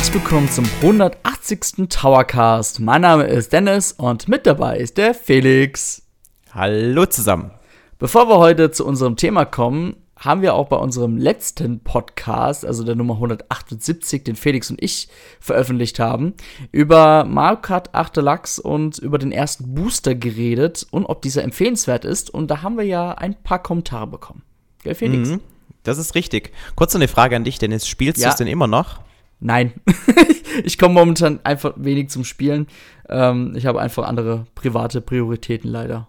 Herzlich willkommen zum 180. Towercast. Mein Name ist Dennis und mit dabei ist der Felix. Hallo zusammen. Bevor wir heute zu unserem Thema kommen, haben wir auch bei unserem letzten Podcast, also der Nummer 178, den Felix und ich veröffentlicht haben, über Mario Kart 8 Deluxe und über den ersten Booster geredet und ob dieser empfehlenswert ist. Und da haben wir ja ein paar Kommentare bekommen. Gell, Felix? Mhm, das ist richtig. Kurz eine Frage an dich, Dennis. Spielst ja. du es denn immer noch? Nein. ich komme momentan einfach wenig zum Spielen. Ähm, ich habe einfach andere private Prioritäten leider.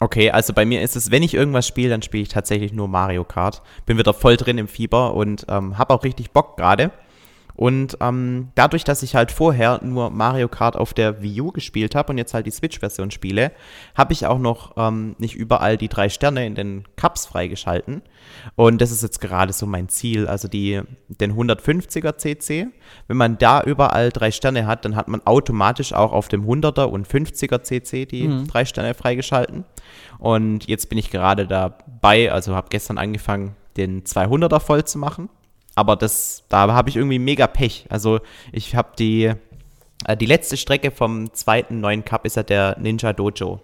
Okay, also bei mir ist es, wenn ich irgendwas spiele, dann spiele ich tatsächlich nur Mario Kart. Bin wieder voll drin im Fieber und ähm, habe auch richtig Bock gerade. Und ähm, dadurch, dass ich halt vorher nur Mario Kart auf der Wii U gespielt habe und jetzt halt die Switch-Version spiele, habe ich auch noch ähm, nicht überall die drei Sterne in den Cups freigeschalten. Und das ist jetzt gerade so mein Ziel, also die, den 150er CC. Wenn man da überall drei Sterne hat, dann hat man automatisch auch auf dem 100er und 50er CC die mhm. drei Sterne freigeschalten. Und jetzt bin ich gerade dabei, also habe gestern angefangen, den 200er voll zu machen aber das, da habe ich irgendwie mega Pech. Also ich habe die, äh, die letzte Strecke vom zweiten neuen Cup ist ja der Ninja Dojo.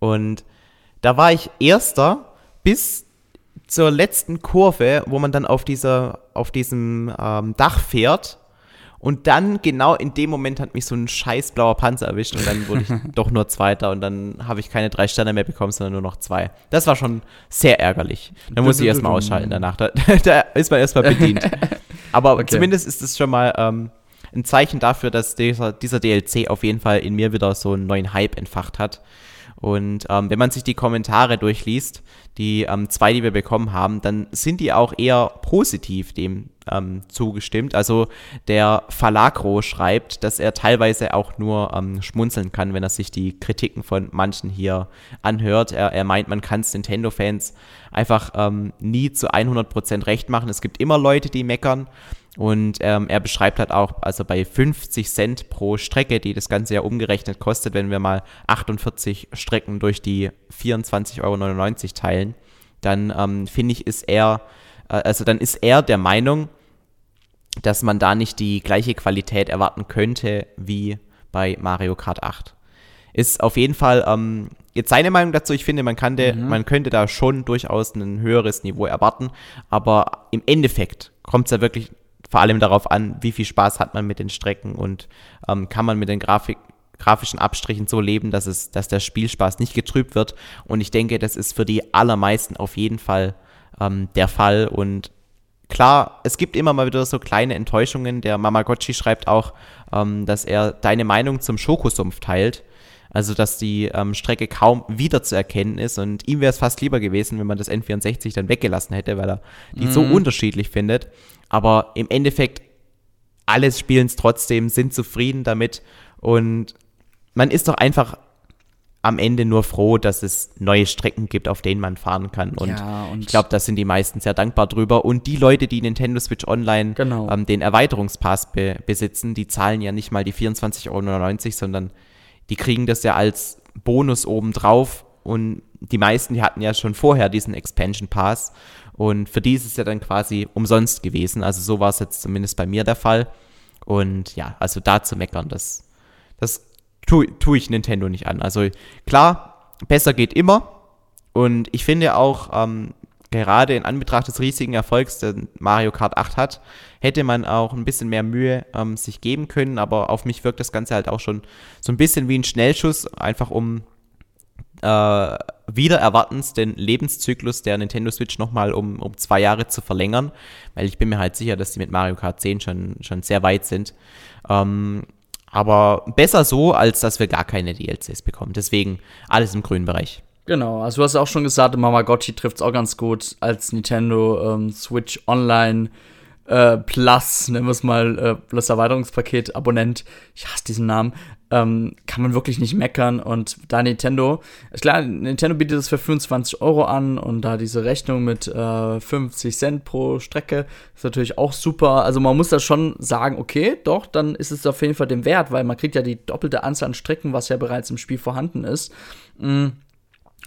Und da war ich erster bis zur letzten Kurve, wo man dann auf dieser, auf diesem ähm, Dach fährt und dann genau in dem Moment hat mich so ein scheiß blauer Panzer erwischt und dann wurde ich doch nur Zweiter und dann habe ich keine drei Sterne mehr bekommen, sondern nur noch zwei. Das war schon sehr ärgerlich. Da muss ich erstmal ausschalten danach. Da, da ist man erstmal bedient. Aber okay. zumindest ist es schon mal ähm, ein Zeichen dafür, dass dieser, dieser DLC auf jeden Fall in mir wieder so einen neuen Hype entfacht hat. Und ähm, wenn man sich die Kommentare durchliest, die ähm, zwei, die wir bekommen haben, dann sind die auch eher positiv dem ähm, zugestimmt. Also der Falagro schreibt, dass er teilweise auch nur ähm, schmunzeln kann, wenn er sich die Kritiken von manchen hier anhört. Er, er meint, man kann es Nintendo-Fans einfach ähm, nie zu 100% recht machen. Es gibt immer Leute, die meckern. Und ähm, er beschreibt halt auch, also bei 50 Cent pro Strecke, die das Ganze ja umgerechnet kostet, wenn wir mal 48 Strecken durch die 24,99 Euro teilen, dann ähm, finde ich, ist er, äh, also dann ist er der Meinung, dass man da nicht die gleiche Qualität erwarten könnte wie bei Mario Kart 8. Ist auf jeden Fall ähm, jetzt seine Meinung dazu. Ich finde, man, kann de, mhm. man könnte da schon durchaus ein höheres Niveau erwarten, aber im Endeffekt kommt es ja wirklich vor allem darauf an, wie viel Spaß hat man mit den Strecken und ähm, kann man mit den Grafik, grafischen Abstrichen so leben, dass, es, dass der Spielspaß nicht getrübt wird. Und ich denke, das ist für die allermeisten auf jeden Fall ähm, der Fall. Und klar, es gibt immer mal wieder so kleine Enttäuschungen. Der Mamagotchi schreibt auch, ähm, dass er deine Meinung zum Schokosumpf teilt. Also, dass die ähm, Strecke kaum wiederzuerkennen ist. Und ihm wäre es fast lieber gewesen, wenn man das N64 dann weggelassen hätte, weil er die mhm. so unterschiedlich findet. Aber im Endeffekt, alles spielen es trotzdem, sind zufrieden damit. Und man ist doch einfach am Ende nur froh, dass es neue Strecken gibt, auf denen man fahren kann. Und, ja, und ich glaube, da sind die meisten sehr dankbar drüber. Und die Leute, die Nintendo Switch Online genau. ähm, den Erweiterungspass be besitzen, die zahlen ja nicht mal die 24,99 Euro, sondern die kriegen das ja als Bonus obendrauf. Und die meisten, die hatten ja schon vorher diesen Expansion Pass. Und für die ist es ja dann quasi umsonst gewesen. Also so war es jetzt zumindest bei mir der Fall. Und ja, also da zu meckern, das, das tue tu ich Nintendo nicht an. Also klar, besser geht immer. Und ich finde auch, ähm, gerade in Anbetracht des riesigen Erfolgs, den Mario Kart 8 hat, hätte man auch ein bisschen mehr Mühe ähm, sich geben können. Aber auf mich wirkt das Ganze halt auch schon so ein bisschen wie ein Schnellschuss, einfach um äh, wieder erwartens den Lebenszyklus der Nintendo Switch nochmal um, um zwei Jahre zu verlängern, weil ich bin mir halt sicher, dass die mit Mario Kart 10 schon, schon sehr weit sind. Ähm, aber besser so, als dass wir gar keine DLCs bekommen. Deswegen alles im grünen Bereich. Genau, also du hast auch schon gesagt, Mamagotchi trifft es auch ganz gut als Nintendo ähm, Switch Online äh, Plus, nennen wir es mal, äh, Plus Erweiterungspaket Abonnent. Ich hasse diesen Namen ähm, kann man wirklich nicht meckern. Und da Nintendo, klar, Nintendo bietet es für 25 Euro an und da diese Rechnung mit äh, 50 Cent pro Strecke ist natürlich auch super. Also man muss da schon sagen, okay, doch, dann ist es auf jeden Fall dem wert, weil man kriegt ja die doppelte Anzahl an Strecken, was ja bereits im Spiel vorhanden ist. Mhm.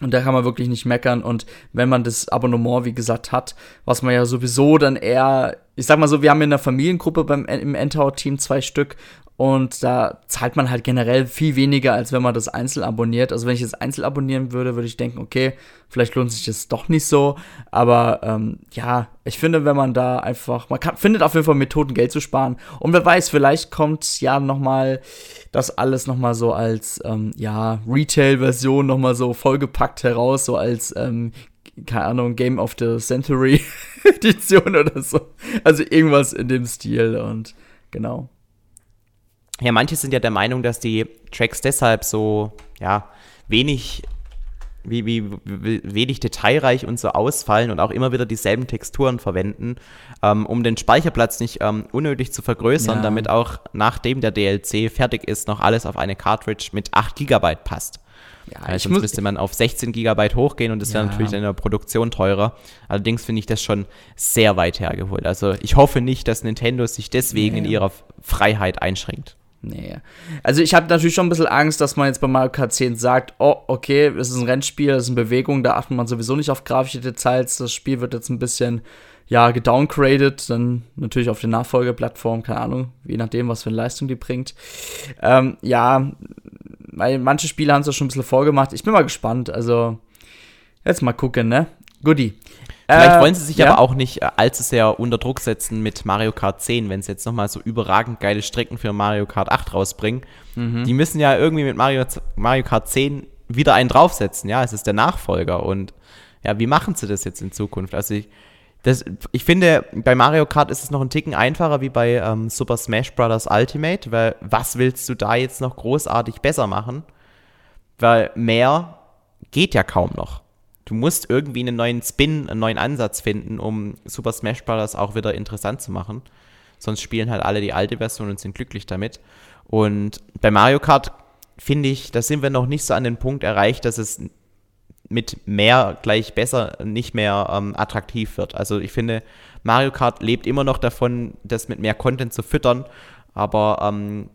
Und da kann man wirklich nicht meckern. Und wenn man das Abonnement, wie gesagt, hat, was man ja sowieso dann eher, ich sag mal so, wir haben in der Familiengruppe beim, im Endtower-Team zwei Stück und da zahlt man halt generell viel weniger, als wenn man das einzeln abonniert. Also wenn ich es einzeln abonnieren würde, würde ich denken, okay, vielleicht lohnt sich das doch nicht so. Aber ähm, ja, ich finde, wenn man da einfach, man kann, findet auf jeden Fall Methoden, Geld zu sparen. Und wer weiß, vielleicht kommt ja noch mal das alles noch mal so als ähm, ja Retail-Version noch mal so vollgepackt heraus, so als ähm, keine Ahnung, Game of the Century Edition oder so. Also irgendwas in dem Stil und genau. Ja, manche sind ja der Meinung, dass die Tracks deshalb so, ja, wenig, wie, wie, wie wenig detailreich und so ausfallen und auch immer wieder dieselben Texturen verwenden, ähm, um den Speicherplatz nicht ähm, unnötig zu vergrößern, ja. damit auch nachdem der DLC fertig ist, noch alles auf eine Cartridge mit 8 GB passt. Ja, also sonst müsste man auf 16 GB hochgehen und das wäre ja. natürlich in der Produktion teurer. Allerdings finde ich das schon sehr weit hergeholt. Also ich hoffe nicht, dass Nintendo sich deswegen ja. in ihrer Freiheit einschränkt. Nee. Also ich habe natürlich schon ein bisschen Angst, dass man jetzt bei Mario Kart 10 sagt, oh, okay, es ist ein Rennspiel, es ist eine Bewegung, da achtet man sowieso nicht auf grafische Details, das Spiel wird jetzt ein bisschen, ja, gedowngraded, dann natürlich auf der Nachfolgeplattform, keine Ahnung, je nachdem, was für eine Leistung die bringt. Ähm, ja, weil manche Spiele haben es ja schon ein bisschen vorgemacht. Ich bin mal gespannt, also jetzt mal gucken, ne? Goodie. Vielleicht äh, wollen sie sich ja? aber auch nicht äh, allzu sehr unter Druck setzen mit Mario Kart 10, wenn sie jetzt nochmal so überragend geile Strecken für Mario Kart 8 rausbringen. Mhm. Die müssen ja irgendwie mit Mario, Mario Kart 10 wieder einen draufsetzen. Ja, es ist der Nachfolger. Und ja, wie machen sie das jetzt in Zukunft? Also ich, das, ich finde, bei Mario Kart ist es noch ein Ticken einfacher wie bei ähm, Super Smash Bros. Ultimate, weil was willst du da jetzt noch großartig besser machen? Weil mehr geht ja kaum noch du musst irgendwie einen neuen Spin, einen neuen Ansatz finden, um Super Smash Bros. auch wieder interessant zu machen. Sonst spielen halt alle die alte Version und sind glücklich damit. Und bei Mario Kart finde ich, da sind wir noch nicht so an den Punkt erreicht, dass es mit mehr gleich besser nicht mehr ähm, attraktiv wird. Also ich finde, Mario Kart lebt immer noch davon, das mit mehr Content zu füttern, aber ähm,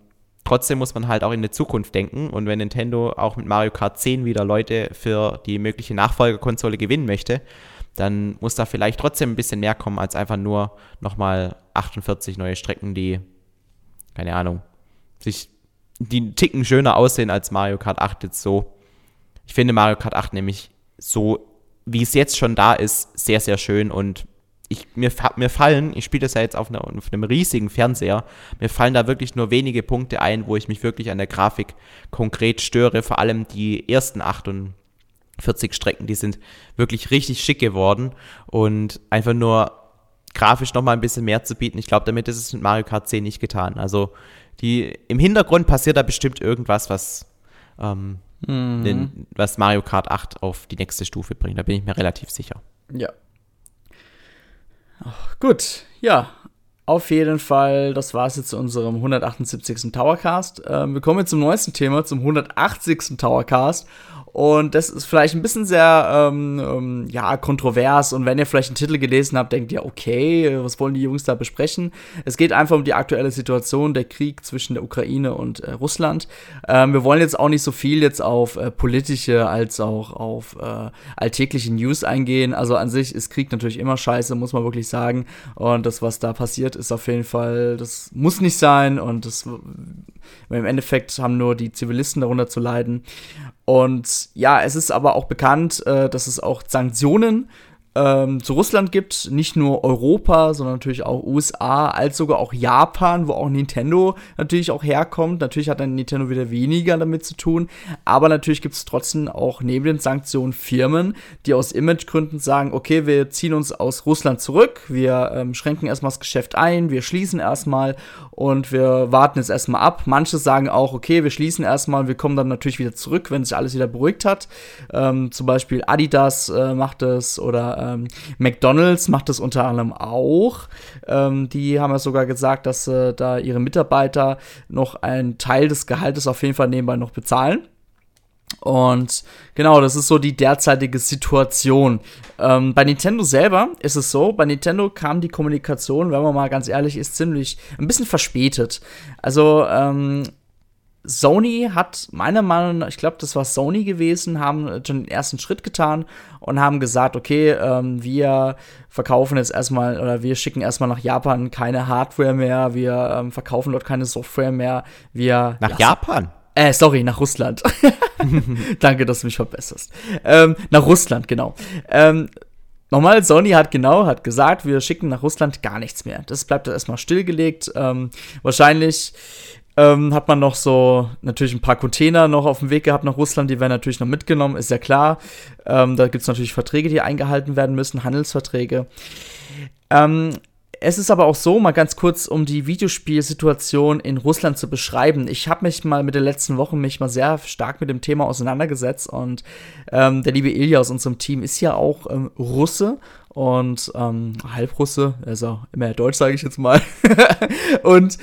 Trotzdem muss man halt auch in die Zukunft denken und wenn Nintendo auch mit Mario Kart 10 wieder Leute für die mögliche Nachfolgerkonsole gewinnen möchte, dann muss da vielleicht trotzdem ein bisschen mehr kommen als einfach nur nochmal 48 neue Strecken, die, keine Ahnung, sich, die einen Ticken schöner aussehen als Mario Kart 8 jetzt so. Ich finde Mario Kart 8 nämlich so, wie es jetzt schon da ist, sehr, sehr schön und ich, mir, mir fallen, ich spiele das ja jetzt auf, einer, auf, einem riesigen Fernseher, mir fallen da wirklich nur wenige Punkte ein, wo ich mich wirklich an der Grafik konkret störe. Vor allem die ersten 48 Strecken, die sind wirklich richtig schick geworden und einfach nur grafisch nochmal ein bisschen mehr zu bieten. Ich glaube, damit ist es mit Mario Kart 10 nicht getan. Also die, im Hintergrund passiert da bestimmt irgendwas, was, ähm, mhm. den, was Mario Kart 8 auf die nächste Stufe bringt. Da bin ich mir relativ sicher. Ja, Gut, ja. Auf jeden Fall, das war es jetzt zu unserem 178. Towercast. Ähm, wir kommen jetzt zum neuesten Thema, zum 180. Towercast. Und das ist vielleicht ein bisschen sehr, ähm, ähm, ja, kontrovers. Und wenn ihr vielleicht einen Titel gelesen habt, denkt ihr, okay, was wollen die Jungs da besprechen? Es geht einfach um die aktuelle Situation, der Krieg zwischen der Ukraine und äh, Russland. Ähm, wir wollen jetzt auch nicht so viel jetzt auf äh, politische als auch auf äh, alltägliche News eingehen. Also an sich ist Krieg natürlich immer scheiße, muss man wirklich sagen. Und das, was da passiert, ist auf jeden Fall, das muss nicht sein. Und das, im Endeffekt haben nur die Zivilisten darunter zu leiden. Und ja, es ist aber auch bekannt, äh, dass es auch Sanktionen ähm, zu Russland gibt. Nicht nur Europa, sondern natürlich auch USA, als sogar auch Japan, wo auch Nintendo natürlich auch herkommt. Natürlich hat dann Nintendo wieder weniger damit zu tun, aber natürlich gibt es trotzdem auch neben den Sanktionen Firmen, die aus Imagegründen sagen, okay, wir ziehen uns aus Russland zurück, wir ähm, schränken erstmal das Geschäft ein, wir schließen erstmal und wir warten jetzt erstmal ab. Manche sagen auch, okay, wir schließen erstmal, wir kommen dann natürlich wieder zurück, wenn sich alles wieder beruhigt hat. Ähm, zum Beispiel Adidas äh, macht es oder ähm, McDonald's macht es unter anderem auch. Ähm, die haben ja sogar gesagt, dass äh, da ihre Mitarbeiter noch einen Teil des Gehaltes auf jeden Fall nebenbei noch bezahlen. Und genau, das ist so die derzeitige Situation. Ähm, bei Nintendo selber ist es so, bei Nintendo kam die Kommunikation, wenn man mal ganz ehrlich ist, ziemlich ein bisschen verspätet. Also ähm, Sony hat meiner Meinung nach, ich glaube, das war Sony gewesen, haben schon den ersten Schritt getan und haben gesagt, okay, ähm, wir verkaufen jetzt erstmal oder wir schicken erstmal nach Japan keine Hardware mehr, wir ähm, verkaufen dort keine Software mehr, wir nach Japan. Äh, sorry, nach Russland. Danke, dass du mich verbesserst. Ähm, nach Russland, genau. Ähm, Nochmal, Sony hat genau, hat gesagt, wir schicken nach Russland gar nichts mehr. Das bleibt erstmal stillgelegt. Ähm, wahrscheinlich ähm, hat man noch so natürlich ein paar Container noch auf dem Weg gehabt nach Russland, die werden natürlich noch mitgenommen, ist ja klar. Ähm, da gibt es natürlich Verträge, die eingehalten werden müssen, Handelsverträge. Ähm, es ist aber auch so, mal ganz kurz, um die Videospielsituation in Russland zu beschreiben. Ich habe mich mal mit den letzten Wochen mich mal sehr stark mit dem Thema auseinandergesetzt und ähm, der liebe Ilja aus unserem Team ist ja auch ähm, Russe und ähm, Halbrusse, also immer Deutsch, sage ich jetzt mal. und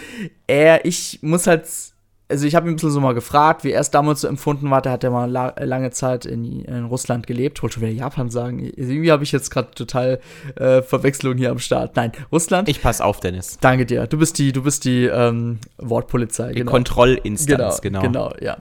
er, ich muss halt also ich habe ihn ein bisschen so mal gefragt, wie er es damals so empfunden war. Der hat ja mal la lange Zeit in, in, Russland gelebt. Wollte schon wieder Japan sagen. Irgendwie habe ich jetzt gerade total äh, Verwechslung hier am Start. Nein, Russland. Ich pass auf, Dennis. Danke dir. Du bist die, du bist die ähm, Wortpolizei. Die genau. Kontrollinstanz, genau, genau. Genau, ja.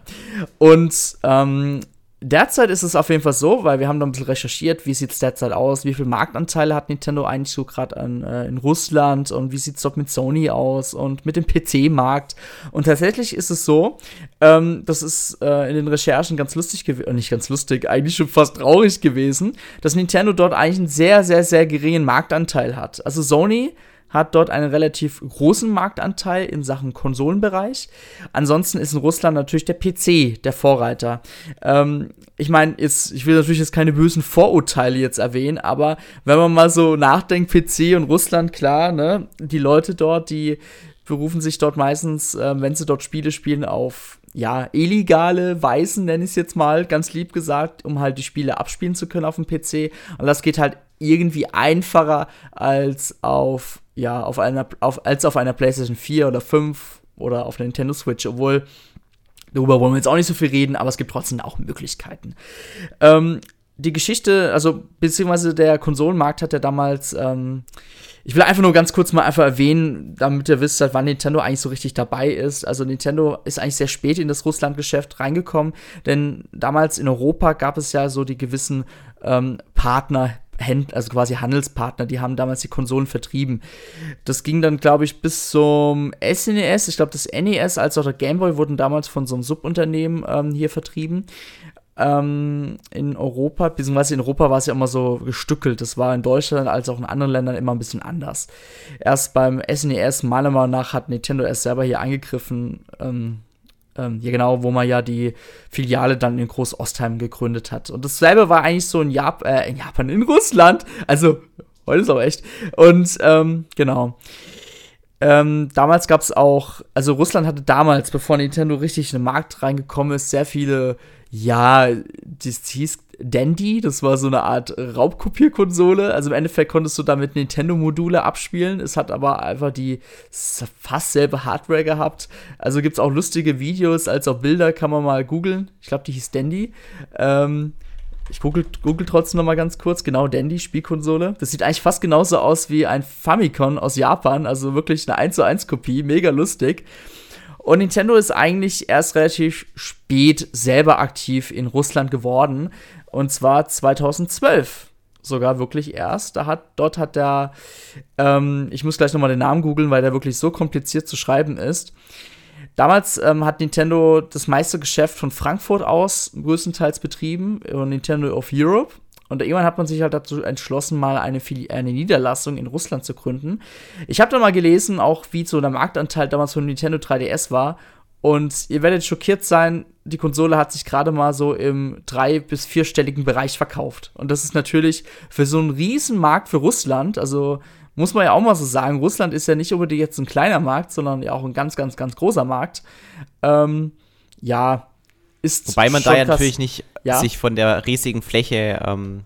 Und ähm, Derzeit ist es auf jeden Fall so, weil wir haben da ein bisschen recherchiert, wie sieht es derzeit aus, wie viel Marktanteile hat Nintendo eigentlich so gerade äh, in Russland und wie sieht es dort mit Sony aus und mit dem PC-Markt. Und tatsächlich ist es so, ähm, das ist äh, in den Recherchen ganz lustig gewesen, äh, nicht ganz lustig, eigentlich schon fast traurig gewesen, dass Nintendo dort eigentlich einen sehr, sehr, sehr geringen Marktanteil hat. Also Sony hat dort einen relativ großen Marktanteil in Sachen Konsolenbereich. Ansonsten ist in Russland natürlich der PC der Vorreiter. Ähm, ich meine, ich will natürlich jetzt keine bösen Vorurteile jetzt erwähnen, aber wenn man mal so nachdenkt, PC und Russland, klar, ne, die Leute dort, die berufen sich dort meistens, äh, wenn sie dort Spiele spielen, auf ja, illegale Weisen, nenne ich es jetzt mal, ganz lieb gesagt, um halt die Spiele abspielen zu können auf dem PC. Und das geht halt irgendwie einfacher als auf ja, auf einer, auf, als auf einer PlayStation 4 oder 5 oder auf der Nintendo Switch, obwohl darüber wollen wir jetzt auch nicht so viel reden, aber es gibt trotzdem auch Möglichkeiten. Ähm, die Geschichte, also beziehungsweise der Konsolenmarkt hat ja damals, ähm, ich will einfach nur ganz kurz mal einfach erwähnen, damit ihr wisst, seit wann Nintendo eigentlich so richtig dabei ist. Also Nintendo ist eigentlich sehr spät in das Russlandgeschäft reingekommen, denn damals in Europa gab es ja so die gewissen ähm, Partner Händ also quasi Handelspartner, die haben damals die Konsolen vertrieben. Das ging dann, glaube ich, bis zum SNES. E ich glaube, das NES als auch der Game Boy wurden damals von so einem Subunternehmen ähm, hier vertrieben. Ähm, in Europa, beziehungsweise in Europa war es ja immer so gestückelt. Das war in Deutschland als auch in anderen Ländern immer ein bisschen anders. Erst beim SNES, e meiner Meinung nach, hat Nintendo erst selber hier eingegriffen. Ähm, ähm, ja genau, wo man ja die Filiale dann in Groß-Ostheim gegründet hat. Und dasselbe war eigentlich so in, Jap äh, in Japan, in Russland. Also, heute ist aber echt. Und ähm, genau. Ähm, damals gab es auch, also Russland hatte damals, bevor Nintendo richtig in den Markt reingekommen ist, sehr viele, ja, das hieß Dandy, das war so eine Art Raubkopierkonsole. Also im Endeffekt konntest du damit Nintendo-Module abspielen. Es hat aber einfach die fast selbe Hardware gehabt. Also gibt es auch lustige Videos, als auch Bilder, kann man mal googeln. Ich glaube, die hieß Dandy. Ähm, ich google, google trotzdem noch mal ganz kurz. Genau, Dandy, Spielkonsole. Das sieht eigentlich fast genauso aus wie ein Famicom aus Japan. Also wirklich eine 1 zu 1 Kopie. Mega lustig. Und Nintendo ist eigentlich erst relativ spät selber aktiv in Russland geworden. Und zwar 2012 sogar wirklich erst. Da hat, dort hat der, ähm, ich muss gleich nochmal den Namen googeln, weil der wirklich so kompliziert zu schreiben ist. Damals ähm, hat Nintendo das meiste Geschäft von Frankfurt aus größtenteils betrieben, Nintendo of Europe. Und irgendwann hat man sich halt dazu entschlossen, mal eine, eine Niederlassung in Russland zu gründen. Ich habe da mal gelesen, auch wie so der Marktanteil damals von Nintendo 3DS war. Und ihr werdet schockiert sein, die Konsole hat sich gerade mal so im drei- bis vierstelligen Bereich verkauft. Und das ist natürlich für so einen riesen Markt für Russland, also muss man ja auch mal so sagen, Russland ist ja nicht unbedingt jetzt ein kleiner Markt, sondern ja auch ein ganz, ganz, ganz großer Markt. Ähm, ja, ist. Wobei man da ja natürlich nicht ja? sich von der riesigen Fläche ähm,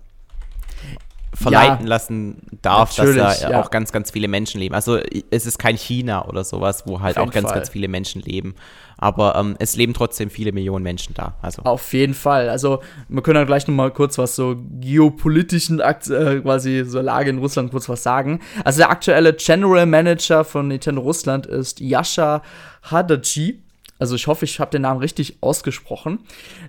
verleiten ja, lassen darf, dass da ja. auch ganz, ganz viele Menschen leben. Also es ist kein China oder sowas, wo halt auch ganz, Fall. ganz viele Menschen leben. Aber ähm, es leben trotzdem viele Millionen Menschen da. Also. Auf jeden Fall. Also wir können ja gleich noch mal kurz was so geopolitischen Akt, äh, quasi so Lage in Russland kurz was sagen. Also der aktuelle General Manager von Nintendo Russland ist Yasha Hadachi. Also ich hoffe, ich habe den Namen richtig ausgesprochen.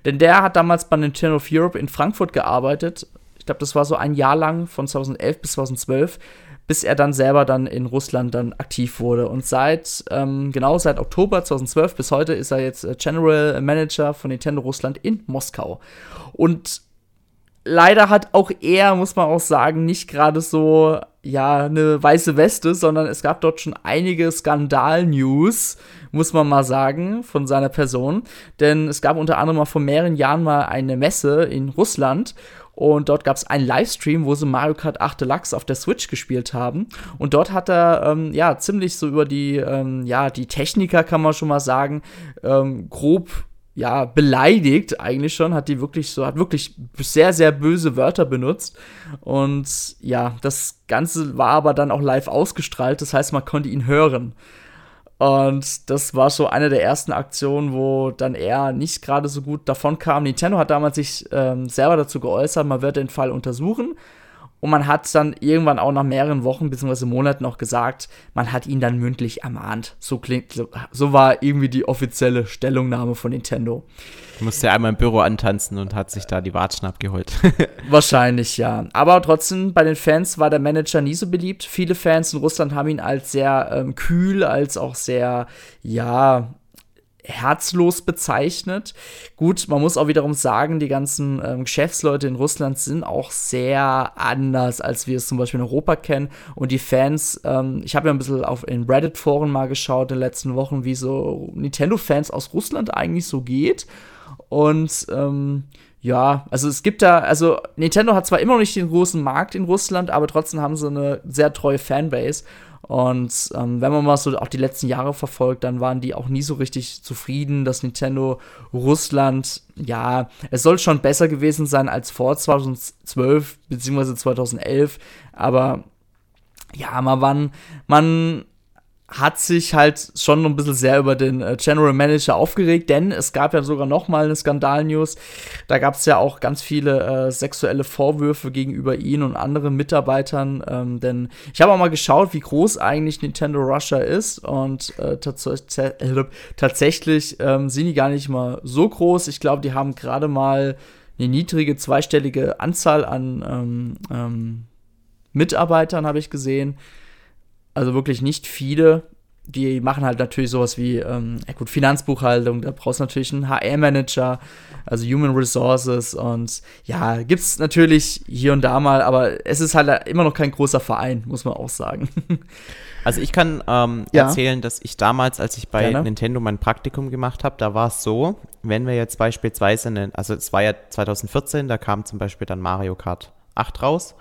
Denn der hat damals bei Nintendo of Europe in Frankfurt gearbeitet. Ich glaube, das war so ein Jahr lang, von 2011 bis 2012, bis er dann selber dann in Russland dann aktiv wurde. Und seit, ähm, genau seit Oktober 2012 bis heute ist er jetzt äh, General Manager von Nintendo Russland in Moskau. Und leider hat auch er, muss man auch sagen, nicht gerade so, ja, eine weiße Weste, sondern es gab dort schon einige Skandal-News, muss man mal sagen, von seiner Person. Denn es gab unter anderem mal vor mehreren Jahren mal eine Messe in Russland und dort gab es einen Livestream, wo sie Mario Kart 8 Deluxe auf der Switch gespielt haben. Und dort hat er, ähm, ja, ziemlich so über die, ähm, ja, die Techniker, kann man schon mal sagen, ähm, grob ja, beleidigt eigentlich schon, hat die wirklich so, hat wirklich sehr, sehr böse Wörter benutzt. Und ja, das Ganze war aber dann auch live ausgestrahlt, das heißt, man konnte ihn hören. Und das war so eine der ersten Aktionen, wo dann er nicht gerade so gut davon kam. Nintendo hat damals sich ähm, selber dazu geäußert, man wird den Fall untersuchen. Und man hat dann irgendwann auch nach mehreren Wochen bzw. Monaten auch gesagt, man hat ihn dann mündlich ermahnt. So klingt, so, so war irgendwie die offizielle Stellungnahme von Nintendo. Musste ja einmal im Büro antanzen und hat sich da die Watschen abgeholt. Wahrscheinlich, ja. Aber trotzdem, bei den Fans war der Manager nie so beliebt. Viele Fans in Russland haben ihn als sehr ähm, kühl, als auch sehr, ja, herzlos bezeichnet. Gut, man muss auch wiederum sagen, die ganzen ähm, Geschäftsleute in Russland sind auch sehr anders, als wir es zum Beispiel in Europa kennen. Und die Fans, ähm, ich habe ja ein bisschen auf in Reddit-Foren mal geschaut in den letzten Wochen, wie so Nintendo-Fans aus Russland eigentlich so geht. Und ähm, ja, also es gibt da, also Nintendo hat zwar immer noch nicht den großen Markt in Russland, aber trotzdem haben sie eine sehr treue Fanbase. Und ähm, wenn man mal so auch die letzten Jahre verfolgt, dann waren die auch nie so richtig zufrieden, dass Nintendo Russland, ja, es soll schon besser gewesen sein als vor 2012 bzw. 2011, aber ja, man, man, man hat sich halt schon ein bisschen sehr über den äh, General Manager aufgeregt, denn es gab ja sogar noch mal eine Skandal-News. Da gab es ja auch ganz viele äh, sexuelle Vorwürfe gegenüber ihn und anderen Mitarbeitern. Ähm, denn ich habe auch mal geschaut, wie groß eigentlich Nintendo Russia ist und äh, äh, tatsächlich ähm, sind die gar nicht mal so groß. Ich glaube, die haben gerade mal eine niedrige zweistellige Anzahl an ähm, ähm Mitarbeitern, habe ich gesehen. Also wirklich nicht viele. Die machen halt natürlich sowas wie, ähm, ja gut, Finanzbuchhaltung, da brauchst du natürlich einen HR-Manager, also Human Resources und ja, gibt es natürlich hier und da mal, aber es ist halt immer noch kein großer Verein, muss man auch sagen. Also ich kann ähm, ja. erzählen, dass ich damals, als ich bei Gerne. Nintendo mein Praktikum gemacht habe, da war es so, wenn wir jetzt beispielsweise, eine, also es war ja 2014, da kam zum Beispiel dann Mario Kart 8 raus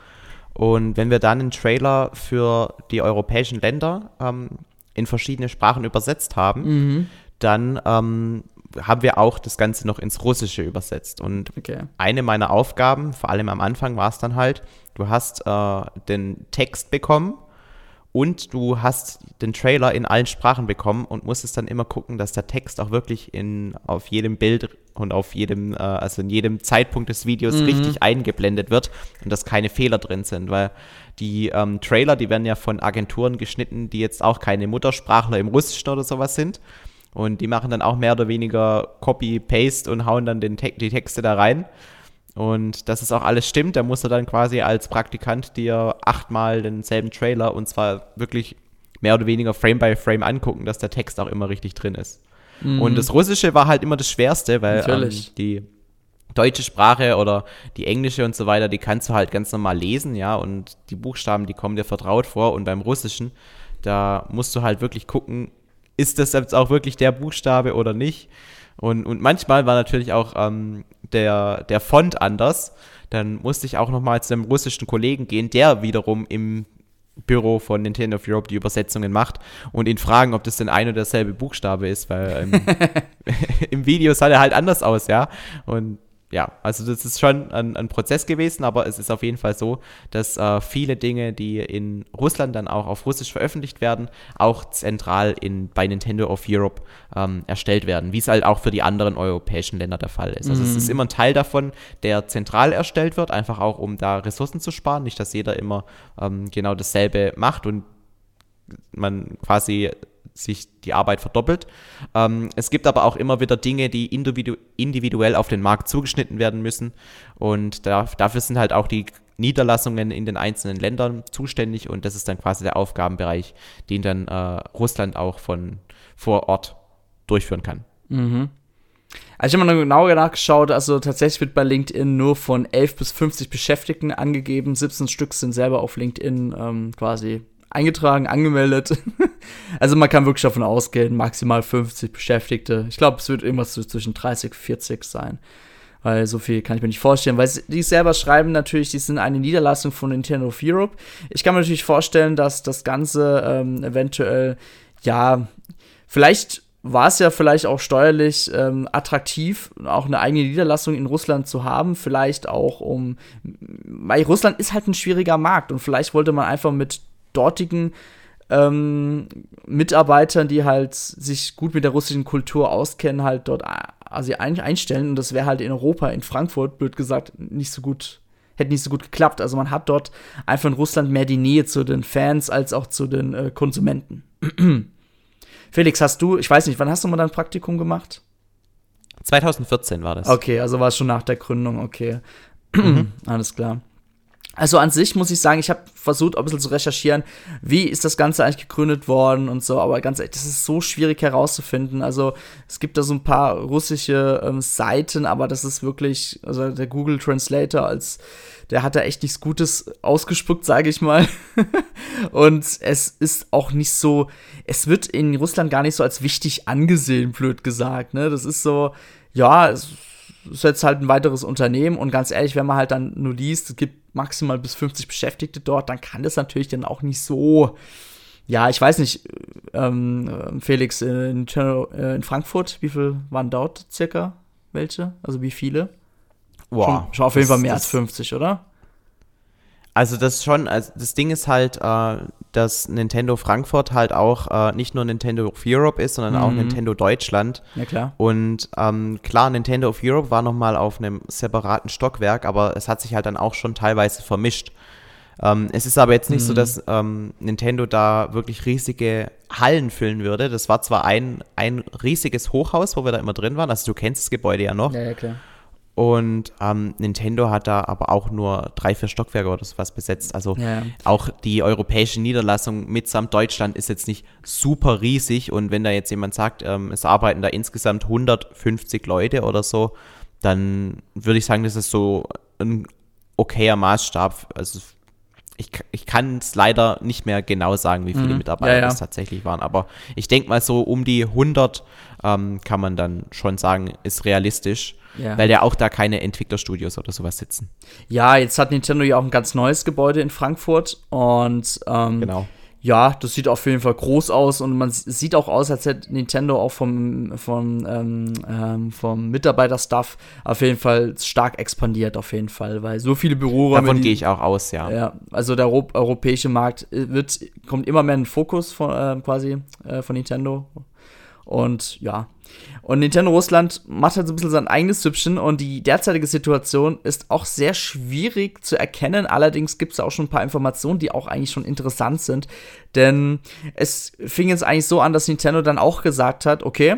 und wenn wir dann einen Trailer für die europäischen Länder ähm, in verschiedene Sprachen übersetzt haben, mhm. dann ähm, haben wir auch das Ganze noch ins Russische übersetzt. Und okay. eine meiner Aufgaben, vor allem am Anfang, war es dann halt, du hast äh, den Text bekommen und du hast den Trailer in allen Sprachen bekommen und musstest dann immer gucken, dass der Text auch wirklich in, auf jedem Bild und auf jedem, äh, also in jedem Zeitpunkt des Videos mhm. richtig eingeblendet wird und dass keine Fehler drin sind, weil die ähm, Trailer, die werden ja von Agenturen geschnitten, die jetzt auch keine Muttersprachler im Russischen oder sowas sind. Und die machen dann auch mehr oder weniger Copy-Paste und hauen dann den Te die Texte da rein. Und dass es auch alles stimmt, da musst du dann quasi als Praktikant dir achtmal denselben Trailer und zwar wirklich mehr oder weniger Frame by Frame angucken, dass der Text auch immer richtig drin ist. Mhm. Und das Russische war halt immer das Schwerste, weil ähm, die deutsche Sprache oder die englische und so weiter, die kannst du halt ganz normal lesen, ja, und die Buchstaben, die kommen dir vertraut vor. Und beim Russischen, da musst du halt wirklich gucken, ist das jetzt auch wirklich der Buchstabe oder nicht? Und, und manchmal war natürlich auch ähm, der, der Font anders. Dann musste ich auch nochmal zu einem russischen Kollegen gehen, der wiederum im Büro von Nintendo of Europe die Übersetzungen macht und ihn fragen, ob das denn ein oder derselbe Buchstabe ist, weil ähm, im Video sah er halt anders aus, ja. Und ja, also das ist schon ein, ein, Prozess gewesen, aber es ist auf jeden Fall so, dass äh, viele Dinge, die in Russland dann auch auf Russisch veröffentlicht werden, auch zentral in, bei Nintendo of Europe ähm, erstellt werden, wie es halt auch für die anderen europäischen Länder der Fall ist. Also mhm. es ist immer ein Teil davon, der zentral erstellt wird, einfach auch um da Ressourcen zu sparen, nicht, dass jeder immer ähm, genau dasselbe macht und man quasi sich die Arbeit verdoppelt. Ähm, es gibt aber auch immer wieder Dinge, die individu individuell auf den Markt zugeschnitten werden müssen. Und da, dafür sind halt auch die Niederlassungen in den einzelnen Ländern zuständig und das ist dann quasi der Aufgabenbereich, den dann äh, Russland auch von vor Ort durchführen kann. Mhm. Also ich habe mal genauer nachgeschaut, also tatsächlich wird bei LinkedIn nur von 11 bis 50 Beschäftigten angegeben. 17 Stück sind selber auf LinkedIn ähm, quasi eingetragen, angemeldet. also man kann wirklich davon ausgehen, maximal 50 Beschäftigte. Ich glaube, es wird irgendwas zwischen 30 und 40 sein. Weil so viel kann ich mir nicht vorstellen. Weil die selber schreiben natürlich, die sind eine Niederlassung von Nintendo of Europe. Ich kann mir natürlich vorstellen, dass das Ganze ähm, eventuell, ja, vielleicht war es ja vielleicht auch steuerlich ähm, attraktiv, auch eine eigene Niederlassung in Russland zu haben. Vielleicht auch um, weil Russland ist halt ein schwieriger Markt und vielleicht wollte man einfach mit dortigen ähm, Mitarbeitern, die halt sich gut mit der russischen Kultur auskennen, halt dort also einstellen. Und das wäre halt in Europa, in Frankfurt, blöd gesagt, nicht so gut, hätte nicht so gut geklappt. Also man hat dort einfach in Russland mehr die Nähe zu den Fans als auch zu den äh, Konsumenten. Felix, hast du, ich weiß nicht, wann hast du mal dein Praktikum gemacht? 2014 war das. Okay, also war es schon nach der Gründung, okay. Mhm. Alles klar. Also an sich muss ich sagen, ich habe versucht, ein bisschen zu recherchieren, wie ist das Ganze eigentlich gegründet worden und so, aber ganz ehrlich, das ist so schwierig herauszufinden. Also es gibt da so ein paar russische ähm, Seiten, aber das ist wirklich, also der Google Translator als, der hat da echt nichts Gutes ausgespuckt, sage ich mal. und es ist auch nicht so, es wird in Russland gar nicht so als wichtig angesehen, blöd gesagt. Ne? Das ist so, ja, es ist jetzt halt ein weiteres Unternehmen und ganz ehrlich, wenn man halt dann nur liest, es gibt maximal bis 50 Beschäftigte dort, dann kann das natürlich dann auch nicht so, ja, ich weiß nicht, ähm, Felix, in, äh, in Frankfurt, wie viel waren dort circa welche? Also wie viele? Wow. Schon, schon auf jeden Fall mehr als 50, oder? Also das schon, also das Ding ist halt, äh, dass Nintendo Frankfurt halt auch äh, nicht nur Nintendo of Europe ist, sondern mhm. auch Nintendo Deutschland. Ja klar. Und ähm, klar, Nintendo of Europe war nochmal auf einem separaten Stockwerk, aber es hat sich halt dann auch schon teilweise vermischt. Ähm, es ist aber jetzt nicht mhm. so, dass ähm, Nintendo da wirklich riesige Hallen füllen würde. Das war zwar ein, ein riesiges Hochhaus, wo wir da immer drin waren, also du kennst das Gebäude ja noch. Ja, ja, klar. Und ähm, Nintendo hat da aber auch nur drei, vier Stockwerke oder sowas besetzt. Also ja, auch die europäische Niederlassung mitsamt Deutschland ist jetzt nicht super riesig. Und wenn da jetzt jemand sagt, ähm, es arbeiten da insgesamt 150 Leute oder so, dann würde ich sagen, das ist so ein okayer Maßstab. Also ich, ich kann es leider nicht mehr genau sagen, wie viele mhm. Mitarbeiter ja, ja. das tatsächlich waren. Aber ich denke mal so um die 100 ähm, kann man dann schon sagen, ist realistisch. Ja. Weil ja auch da keine Entwicklerstudios oder sowas sitzen. Ja, jetzt hat Nintendo ja auch ein ganz neues Gebäude in Frankfurt und ähm, genau. Ja, das sieht auf jeden Fall groß aus und man sieht auch aus, als hätte Nintendo auch vom, vom, ähm, ähm, vom Mitarbeiterstaff auf jeden Fall stark expandiert, auf jeden Fall, weil so viele Büroräume. Davon gehe ich auch aus, ja. Ja, also der europäische Markt äh, wird, kommt immer mehr in den Fokus von, äh, quasi äh, von Nintendo. Und ja. Und Nintendo Russland macht halt so ein bisschen sein eigenes Süppchen und die derzeitige Situation ist auch sehr schwierig zu erkennen. Allerdings gibt es auch schon ein paar Informationen, die auch eigentlich schon interessant sind. Denn es fing jetzt eigentlich so an, dass Nintendo dann auch gesagt hat, okay,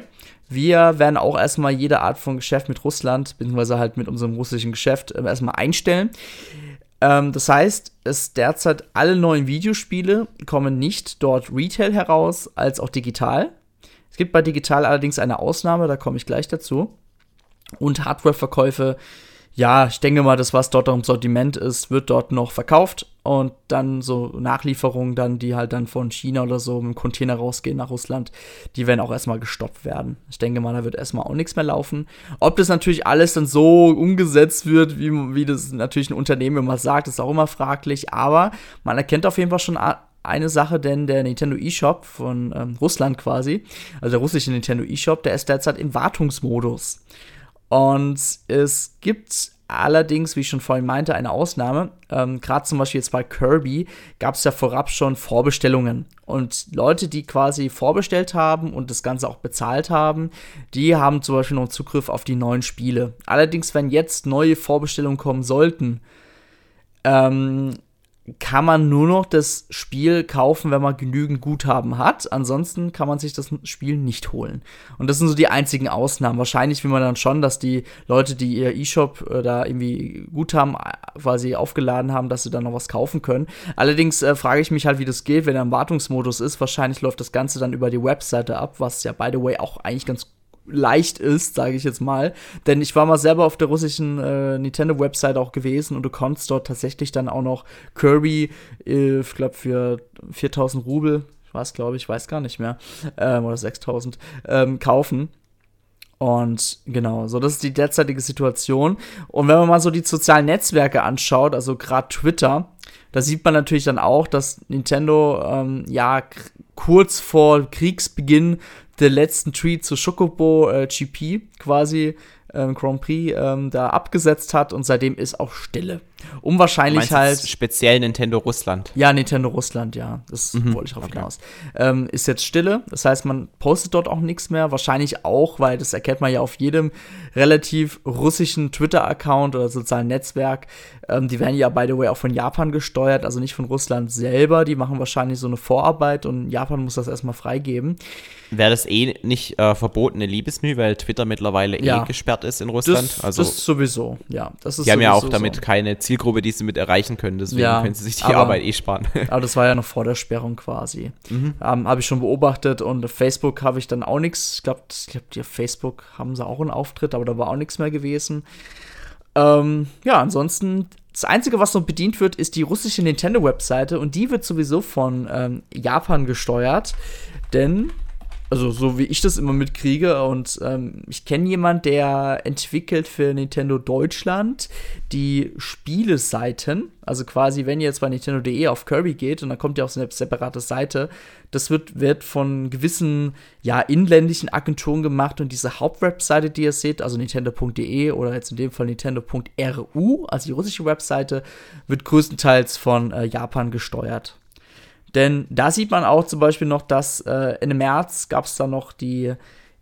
wir werden auch erstmal jede Art von Geschäft mit Russland, beziehungsweise halt mit unserem russischen Geschäft äh, erstmal einstellen. Ähm, das heißt, es derzeit alle neuen Videospiele kommen nicht dort Retail heraus, als auch digital. Es gibt bei digital allerdings eine Ausnahme, da komme ich gleich dazu. Und Hardware-Verkäufe, ja, ich denke mal, das, was dort im Sortiment ist, wird dort noch verkauft. Und dann so Nachlieferungen, dann, die halt dann von China oder so dem Container rausgehen nach Russland, die werden auch erstmal gestoppt werden. Ich denke mal, da wird erstmal auch nichts mehr laufen. Ob das natürlich alles dann so umgesetzt wird, wie, wie das natürlich ein Unternehmen immer sagt, ist auch immer fraglich. Aber man erkennt auf jeden Fall schon eine Sache, denn der Nintendo eShop von ähm, Russland quasi, also der russische Nintendo eShop, der ist derzeit im Wartungsmodus. Und es gibt allerdings, wie ich schon vorhin meinte, eine Ausnahme. Ähm, Gerade zum Beispiel jetzt bei Kirby gab es ja vorab schon Vorbestellungen. Und Leute, die quasi vorbestellt haben und das Ganze auch bezahlt haben, die haben zum Beispiel noch Zugriff auf die neuen Spiele. Allerdings, wenn jetzt neue Vorbestellungen kommen sollten, ähm, kann man nur noch das Spiel kaufen, wenn man genügend Guthaben hat. Ansonsten kann man sich das Spiel nicht holen. Und das sind so die einzigen Ausnahmen. Wahrscheinlich will man dann schon, dass die Leute, die ihr E-Shop äh, da irgendwie Guthaben äh, quasi aufgeladen haben, dass sie dann noch was kaufen können. Allerdings äh, frage ich mich halt, wie das geht, wenn er im Wartungsmodus ist. Wahrscheinlich läuft das Ganze dann über die Webseite ab, was ja, by the way, auch eigentlich ganz gut leicht ist, sage ich jetzt mal. Denn ich war mal selber auf der russischen äh, Nintendo-Website auch gewesen und du konntest dort tatsächlich dann auch noch Kirby, äh, ich glaube, für 4000 Rubel, weiß, glaube ich, weiß gar nicht mehr, ähm, oder 6000, ähm, kaufen. Und genau, so das ist die derzeitige Situation. Und wenn man mal so die sozialen Netzwerke anschaut, also gerade Twitter, da sieht man natürlich dann auch, dass Nintendo ähm, ja kurz vor Kriegsbeginn den letzten Tweet zu Chocobo äh, GP quasi ähm, Grand Prix ähm, da abgesetzt hat und seitdem ist auch Stille. Um wahrscheinlich halt. Speziell Nintendo Russland. Ja, Nintendo Russland, ja. Das mhm, wollte ich drauf okay. hinaus. Ähm, ist jetzt Stille. Das heißt, man postet dort auch nichts mehr. Wahrscheinlich auch, weil das erkennt man ja auf jedem relativ russischen Twitter-Account oder sozialen Netzwerk. Ähm, die werden ja, by the way, auch von Japan gesteuert, also nicht von Russland selber. Die machen wahrscheinlich so eine Vorarbeit und Japan muss das erstmal freigeben. Wäre das eh nicht äh, verbotene Liebesmühe, weil Twitter mittlerweile eh ja. eh gesperrt ist in Russland? Das, also, das sowieso, ja. Das ist die haben ja auch damit so. keine Zielgruppe, die sie mit erreichen können, deswegen ja, können sie sich die aber, Arbeit eh sparen. Aber das war ja noch vor der Sperrung quasi. Mhm. Ähm, habe ich schon beobachtet und Facebook habe ich dann auch nichts. Ich glaube, ich glaub, die Facebook haben sie auch einen Auftritt, aber da war auch nichts mehr gewesen. Ähm, ja, ansonsten das Einzige, was noch bedient wird, ist die russische Nintendo-Webseite und die wird sowieso von ähm, Japan gesteuert, denn also so wie ich das immer mitkriege und ähm, ich kenne jemanden, der entwickelt für Nintendo Deutschland die Spieleseiten, also quasi wenn ihr jetzt bei Nintendo.de auf Kirby geht und dann kommt auch so eine separate Seite, das wird, wird von gewissen ja inländischen Agenturen gemacht und diese Hauptwebseite, die ihr seht, also nintendo.de oder jetzt in dem Fall nintendo.ru, also die russische Webseite, wird größtenteils von äh, Japan gesteuert. Denn da sieht man auch zum Beispiel noch, dass äh, Ende März gab es da noch die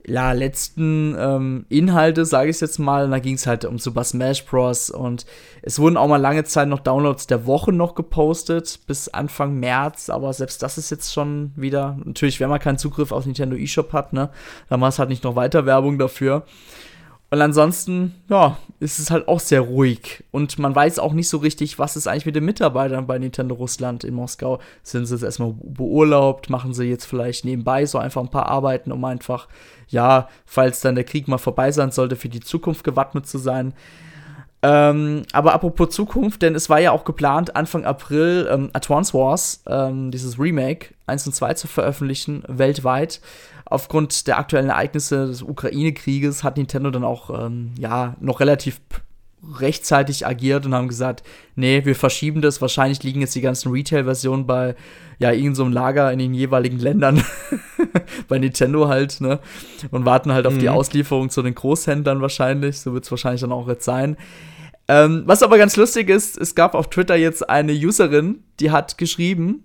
ja, letzten ähm, Inhalte, sage ich jetzt mal. Und da ging es halt um Super Smash Bros. Und es wurden auch mal lange Zeit noch Downloads der Woche noch gepostet, bis Anfang März. Aber selbst das ist jetzt schon wieder, natürlich, wenn man keinen Zugriff auf Nintendo eShop hat, ne, dann war halt nicht noch weiter Werbung dafür. Und ansonsten, ja, ist es halt auch sehr ruhig. Und man weiß auch nicht so richtig, was ist eigentlich mit den Mitarbeitern bei Nintendo Russland in Moskau. Sind sie jetzt erstmal beurlaubt? Machen sie jetzt vielleicht nebenbei so einfach ein paar Arbeiten, um einfach, ja, falls dann der Krieg mal vorbei sein sollte, für die Zukunft gewappnet zu sein? Ähm, aber apropos Zukunft, denn es war ja auch geplant, Anfang April ähm, Advance Wars, ähm, dieses Remake 1 und 2 zu veröffentlichen, weltweit. Aufgrund der aktuellen Ereignisse des Ukraine-Krieges hat Nintendo dann auch ähm, ja noch relativ rechtzeitig agiert und haben gesagt, nee, wir verschieben das. Wahrscheinlich liegen jetzt die ganzen Retail-Versionen bei ja irgendeinem so Lager in den jeweiligen Ländern bei Nintendo halt, ne? Und warten halt auf mhm. die Auslieferung zu den Großhändlern wahrscheinlich. So wird es wahrscheinlich dann auch jetzt sein. Ähm, was aber ganz lustig ist, es gab auf Twitter jetzt eine Userin, die hat geschrieben,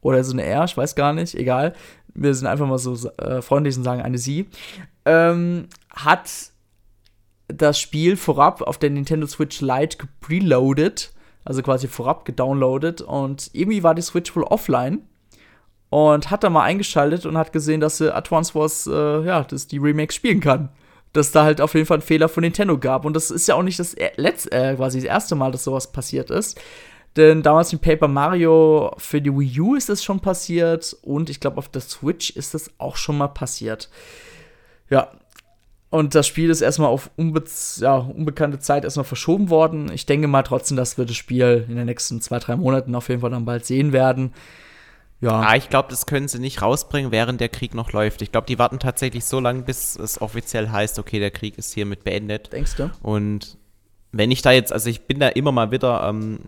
oder so eine R, ich weiß gar nicht, egal, wir sind einfach mal so äh, freundlich und sagen eine sie, ähm, hat das Spiel vorab auf der Nintendo Switch Lite preloaded, also quasi vorab gedownloadet und irgendwie war die Switch wohl offline und hat da mal eingeschaltet und hat gesehen, dass sie Advance Wars, äh, ja, dass die Remakes spielen kann. Dass da halt auf jeden Fall ein Fehler von Nintendo gab. Und das ist ja auch nicht das letzte, äh, quasi das erste Mal, dass sowas passiert ist. Denn damals mit Paper Mario für die Wii U ist das schon passiert und ich glaube auf der Switch ist das auch schon mal passiert. Ja. Und das Spiel ist erstmal auf unbe ja, unbekannte Zeit erstmal verschoben worden. Ich denke mal trotzdem, dass wir das Spiel in den nächsten zwei, drei Monaten auf jeden Fall dann bald sehen werden. Ja. Ah, ich glaube, das können sie nicht rausbringen, während der Krieg noch läuft. Ich glaube, die warten tatsächlich so lange, bis es offiziell heißt, okay, der Krieg ist hiermit beendet. Denkst du? Und wenn ich da jetzt, also ich bin da immer mal wieder ähm,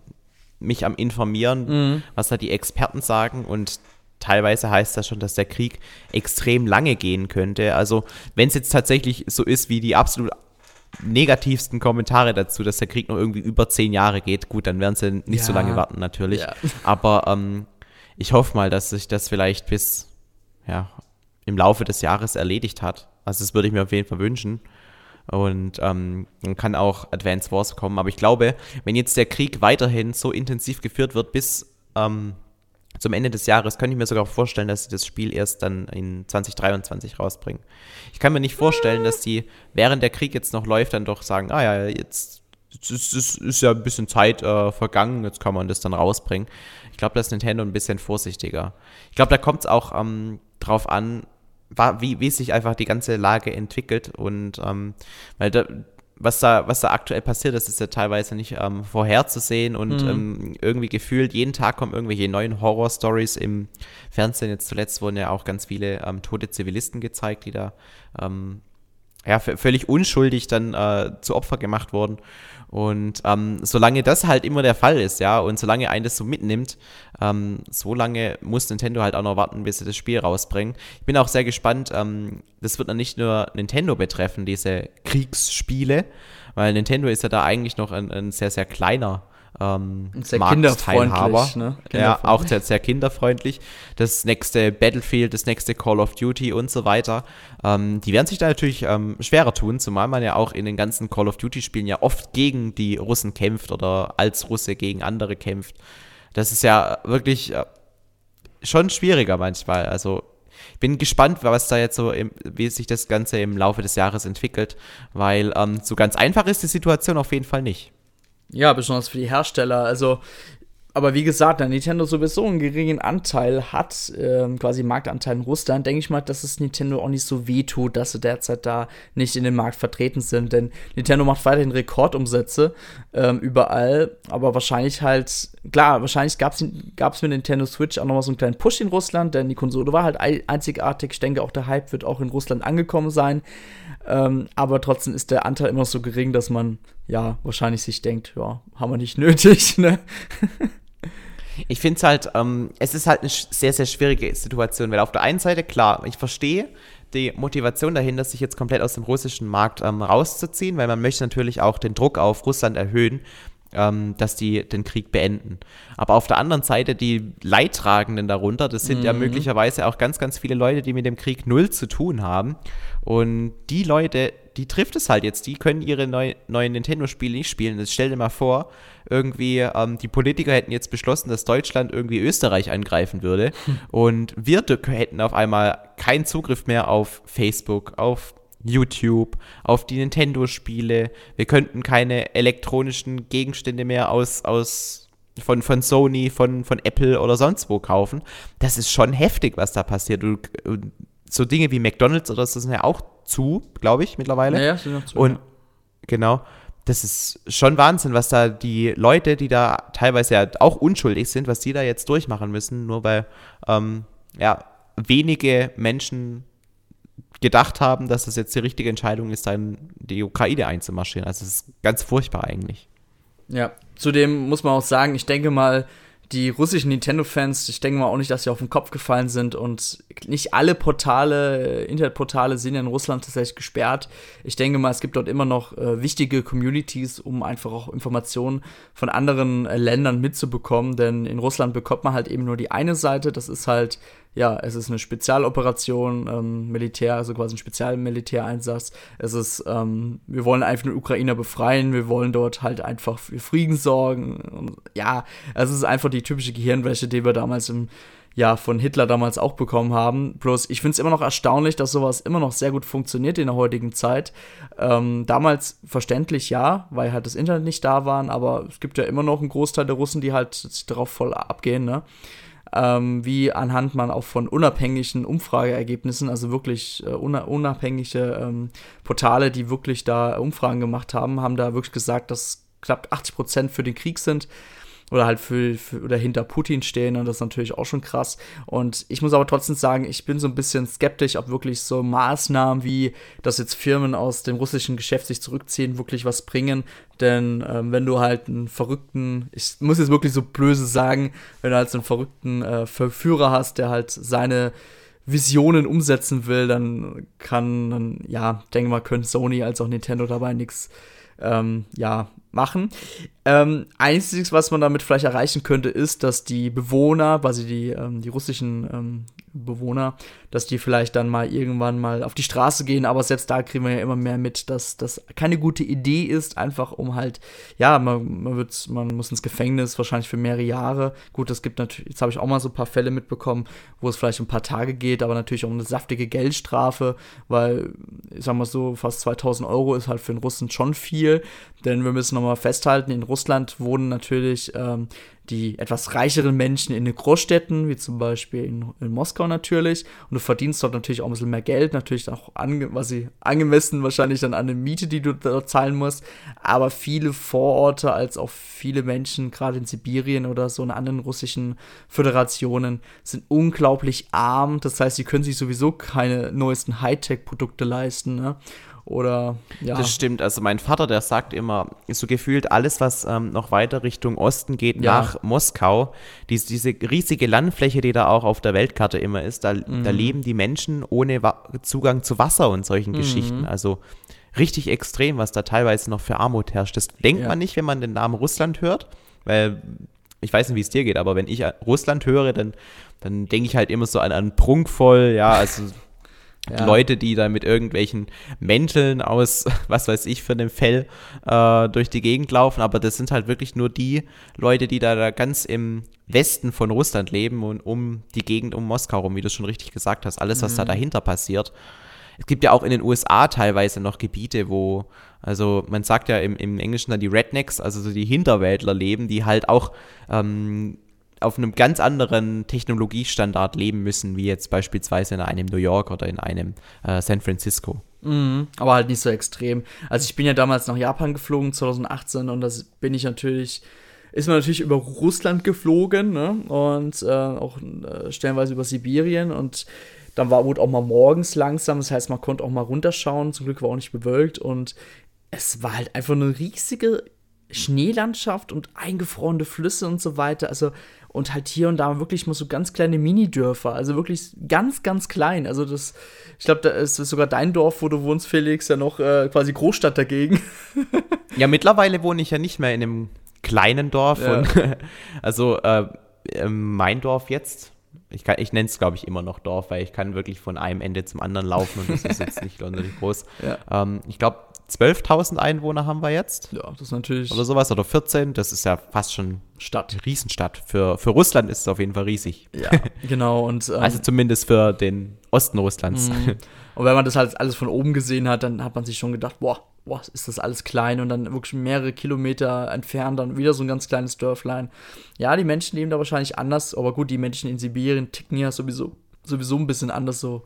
mich am informieren, mhm. was da die Experten sagen und teilweise heißt das schon, dass der Krieg extrem lange gehen könnte. Also wenn es jetzt tatsächlich so ist wie die absolut negativsten Kommentare dazu, dass der Krieg noch irgendwie über zehn Jahre geht, gut, dann werden sie nicht ja. so lange warten natürlich. Ja. Aber ähm, ich hoffe mal, dass sich das vielleicht bis ja, im Laufe des Jahres erledigt hat. Also das würde ich mir auf jeden Fall wünschen. und ähm, dann kann auch Advance Wars kommen. Aber ich glaube, wenn jetzt der Krieg weiterhin so intensiv geführt wird bis ähm, zum Ende des Jahres, könnte ich mir sogar vorstellen, dass sie das Spiel erst dann in 2023 rausbringen. Ich kann mir nicht vorstellen, dass die, während der Krieg jetzt noch läuft, dann doch sagen, ah ja, jetzt ist, ist, ist, ja ein bisschen Zeit äh, vergangen, jetzt kann man das dann rausbringen. Ich glaube, da ist Nintendo ein bisschen vorsichtiger. Ich glaube, da kommt es auch ähm, drauf an, wie, wie sich einfach die ganze Lage entwickelt und ähm, weil da, was da, was da aktuell passiert, das ist ja teilweise nicht ähm, vorherzusehen und mhm. ähm, irgendwie gefühlt, jeden Tag kommen irgendwelche neuen Horror-Stories im Fernsehen. Jetzt zuletzt wurden ja auch ganz viele ähm, tote Zivilisten gezeigt, die da ähm, ja, völlig unschuldig dann äh, zu Opfer gemacht wurden. Und ähm, solange das halt immer der Fall ist, ja, und solange einen das so mitnimmt, ähm, so lange muss Nintendo halt auch noch warten, bis sie das Spiel rausbringen. Ich bin auch sehr gespannt, ähm, das wird dann nicht nur Nintendo betreffen, diese Kriegsspiele, weil Nintendo ist ja da eigentlich noch ein, ein sehr, sehr kleiner ähm, sehr Marktteilhaber. Ne? Ja, auch sehr, sehr kinderfreundlich. Das nächste Battlefield, das nächste Call of Duty und so weiter. Ähm, die werden sich da natürlich ähm, schwerer tun, zumal man ja auch in den ganzen Call of Duty-Spielen ja oft gegen die Russen kämpft oder als Russe gegen andere kämpft. Das ist ja wirklich äh, schon schwieriger manchmal. Also ich bin gespannt, was da jetzt so, im, wie sich das Ganze im Laufe des Jahres entwickelt, weil ähm, so ganz einfach ist die Situation auf jeden Fall nicht. Ja, besonders für die Hersteller. Also, aber wie gesagt, da Nintendo sowieso einen geringen Anteil hat, ähm, quasi Marktanteil in Russland, denke ich mal, dass es Nintendo auch nicht so weh tut, dass sie derzeit da nicht in dem Markt vertreten sind. Denn Nintendo macht weiterhin Rekordumsätze ähm, überall, aber wahrscheinlich halt, klar, wahrscheinlich gab es mit Nintendo Switch auch nochmal so einen kleinen Push in Russland, denn die Konsole war halt einzigartig. Ich denke, auch der Hype wird auch in Russland angekommen sein. Ähm, aber trotzdem ist der Anteil immer so gering, dass man ja wahrscheinlich sich denkt, ja, haben wir nicht nötig, ne? Ich finde es halt, ähm, es ist halt eine sehr, sehr schwierige Situation, weil auf der einen Seite, klar, ich verstehe die Motivation dahinter, sich jetzt komplett aus dem russischen Markt ähm, rauszuziehen, weil man möchte natürlich auch den Druck auf Russland erhöhen, ähm, dass die den Krieg beenden. Aber auf der anderen Seite die Leidtragenden darunter, das sind mhm. ja möglicherweise auch ganz, ganz viele Leute, die mit dem Krieg null zu tun haben. Und die Leute, die trifft es halt jetzt, die können ihre neu, neuen Nintendo-Spiele nicht spielen. Jetzt stell dir mal vor, irgendwie ähm, die Politiker hätten jetzt beschlossen, dass Deutschland irgendwie Österreich angreifen würde. Hm. Und wir hätten auf einmal keinen Zugriff mehr auf Facebook, auf YouTube, auf die Nintendo-Spiele. Wir könnten keine elektronischen Gegenstände mehr aus, aus von, von Sony, von, von Apple oder sonst wo kaufen. Das ist schon heftig, was da passiert. Und, so Dinge wie McDonalds oder so sind ja auch zu, glaube ich, mittlerweile. Ja, ja, sind noch zu. Und ja. genau, das ist schon Wahnsinn, was da die Leute, die da teilweise ja auch unschuldig sind, was die da jetzt durchmachen müssen, nur weil ähm, ja, wenige Menschen gedacht haben, dass das jetzt die richtige Entscheidung ist, dann die Ukraine einzumarschieren. Also es ist ganz furchtbar eigentlich. Ja, zudem muss man auch sagen, ich denke mal, die russischen Nintendo-Fans, ich denke mal auch nicht, dass sie auf den Kopf gefallen sind und nicht alle Portale, Internetportale sind in Russland tatsächlich gesperrt. Ich denke mal, es gibt dort immer noch äh, wichtige Communities, um einfach auch Informationen von anderen äh, Ländern mitzubekommen, denn in Russland bekommt man halt eben nur die eine Seite, das ist halt ja, es ist eine Spezialoperation, ähm, Militär, also quasi ein Spezialmilitäreinsatz. Es ist, ähm, wir wollen einfach den Ukrainer befreien, wir wollen dort halt einfach für Frieden sorgen. Und, ja, es ist einfach die typische Gehirnwäsche, die wir damals im ja, von Hitler damals auch bekommen haben. Bloß, ich finde es immer noch erstaunlich, dass sowas immer noch sehr gut funktioniert in der heutigen Zeit. Ähm, damals verständlich ja, weil halt das Internet nicht da war, aber es gibt ja immer noch einen Großteil der Russen, die halt sich darauf voll abgehen, ne? Ähm, wie anhand man auch von unabhängigen Umfrageergebnissen, also wirklich äh, unabhängige ähm, Portale, die wirklich da Umfragen gemacht haben, haben da wirklich gesagt, dass knapp 80 Prozent für den Krieg sind oder halt für, für, oder hinter Putin stehen und das ist natürlich auch schon krass. Und ich muss aber trotzdem sagen, ich bin so ein bisschen skeptisch, ob wirklich so Maßnahmen wie, dass jetzt Firmen aus dem russischen Geschäft sich zurückziehen, wirklich was bringen. Denn ähm, wenn du halt einen verrückten, ich muss jetzt wirklich so böse sagen, wenn du halt so einen verrückten äh, Verführer hast, der halt seine Visionen umsetzen will, dann kann, dann, ja, denke mal, können Sony als auch Nintendo dabei nichts ähm, ja, machen. Ähm, einziges, was man damit vielleicht erreichen könnte, ist, dass die Bewohner, quasi die, ähm, die russischen ähm, Bewohner, dass die vielleicht dann mal irgendwann mal auf die Straße gehen, aber selbst da kriegen wir ja immer mehr mit, dass das keine gute Idee ist, einfach um halt, ja, man, man, wird, man muss ins Gefängnis, wahrscheinlich für mehrere Jahre. Gut, es gibt natürlich, jetzt habe ich auch mal so ein paar Fälle mitbekommen, wo es vielleicht ein paar Tage geht, aber natürlich auch eine saftige Geldstrafe, weil, ich sag mal so, fast 2000 Euro ist halt für den Russen schon viel, denn wir müssen nochmal festhalten, in Russland wohnen natürlich ähm, die etwas reicheren Menschen in den Großstädten, wie zum Beispiel in, in, Moskau natürlich. Und du verdienst dort natürlich auch ein bisschen mehr Geld, natürlich auch ange was sie angemessen wahrscheinlich dann an der Miete, die du dort zahlen musst. Aber viele Vororte, als auch viele Menschen, gerade in Sibirien oder so in anderen russischen Föderationen, sind unglaublich arm. Das heißt, sie können sich sowieso keine neuesten Hightech-Produkte leisten. Ne? Oder ja. Das stimmt. Also mein Vater, der sagt immer, so gefühlt alles, was ähm, noch weiter Richtung Osten geht, ja. nach Moskau, dies, diese riesige Landfläche, die da auch auf der Weltkarte immer ist, da, mhm. da leben die Menschen ohne Wa Zugang zu Wasser und solchen mhm. Geschichten. Also richtig extrem, was da teilweise noch für Armut herrscht. Das denkt ja. man nicht, wenn man den Namen Russland hört, weil ich weiß nicht, wie es dir geht, aber wenn ich Russland höre, dann, dann denke ich halt immer so an, an prunkvoll, ja, also ja. Leute, die da mit irgendwelchen Mänteln aus, was weiß ich, für einem Fell äh, durch die Gegend laufen. Aber das sind halt wirklich nur die Leute, die da, da ganz im Westen von Russland leben und um die Gegend um Moskau rum, wie du schon richtig gesagt hast. Alles, was mhm. da dahinter passiert. Es gibt ja auch in den USA teilweise noch Gebiete, wo, also man sagt ja im, im Englischen dann die Rednecks, also so die Hinterwäldler leben, die halt auch ähm, auf einem ganz anderen Technologiestandard leben müssen, wie jetzt beispielsweise in einem New York oder in einem äh, San Francisco. Mhm, aber halt nicht so extrem. Also ich bin ja damals nach Japan geflogen, 2018, und das bin ich natürlich, ist man natürlich über Russland geflogen, ne? Und äh, auch äh, stellenweise über Sibirien und dann war wurde auch mal morgens langsam, das heißt, man konnte auch mal runterschauen, zum Glück war auch nicht bewölkt und es war halt einfach eine riesige Schneelandschaft und eingefrorene Flüsse und so weiter. Also und halt hier und da wirklich mal so ganz kleine Minidörfer, also wirklich ganz, ganz klein. Also das, ich glaube, da ist sogar dein Dorf, wo du wohnst, Felix, ja noch äh, quasi Großstadt dagegen. ja, mittlerweile wohne ich ja nicht mehr in einem kleinen Dorf. Ja. Und, also äh, ähm, mein Dorf jetzt, ich, ich nenne es, glaube ich, immer noch Dorf, weil ich kann wirklich von einem Ende zum anderen laufen und das ist jetzt nicht sonderlich groß. Ja. Ähm, ich glaube, 12.000 Einwohner haben wir jetzt. Ja, das ist natürlich. Oder sowas, oder 14. Das ist ja fast schon Stadt. Riesenstadt. Für, für Russland ist es auf jeden Fall riesig. Ja, genau. Und, ähm, also zumindest für den Osten Russlands. Mhm. Und wenn man das halt alles von oben gesehen hat, dann hat man sich schon gedacht, boah, boah, ist das alles klein und dann wirklich mehrere Kilometer entfernt dann wieder so ein ganz kleines Dörflein. Ja, die Menschen leben da wahrscheinlich anders, aber gut, die Menschen in Sibirien ticken ja sowieso, sowieso ein bisschen anders so.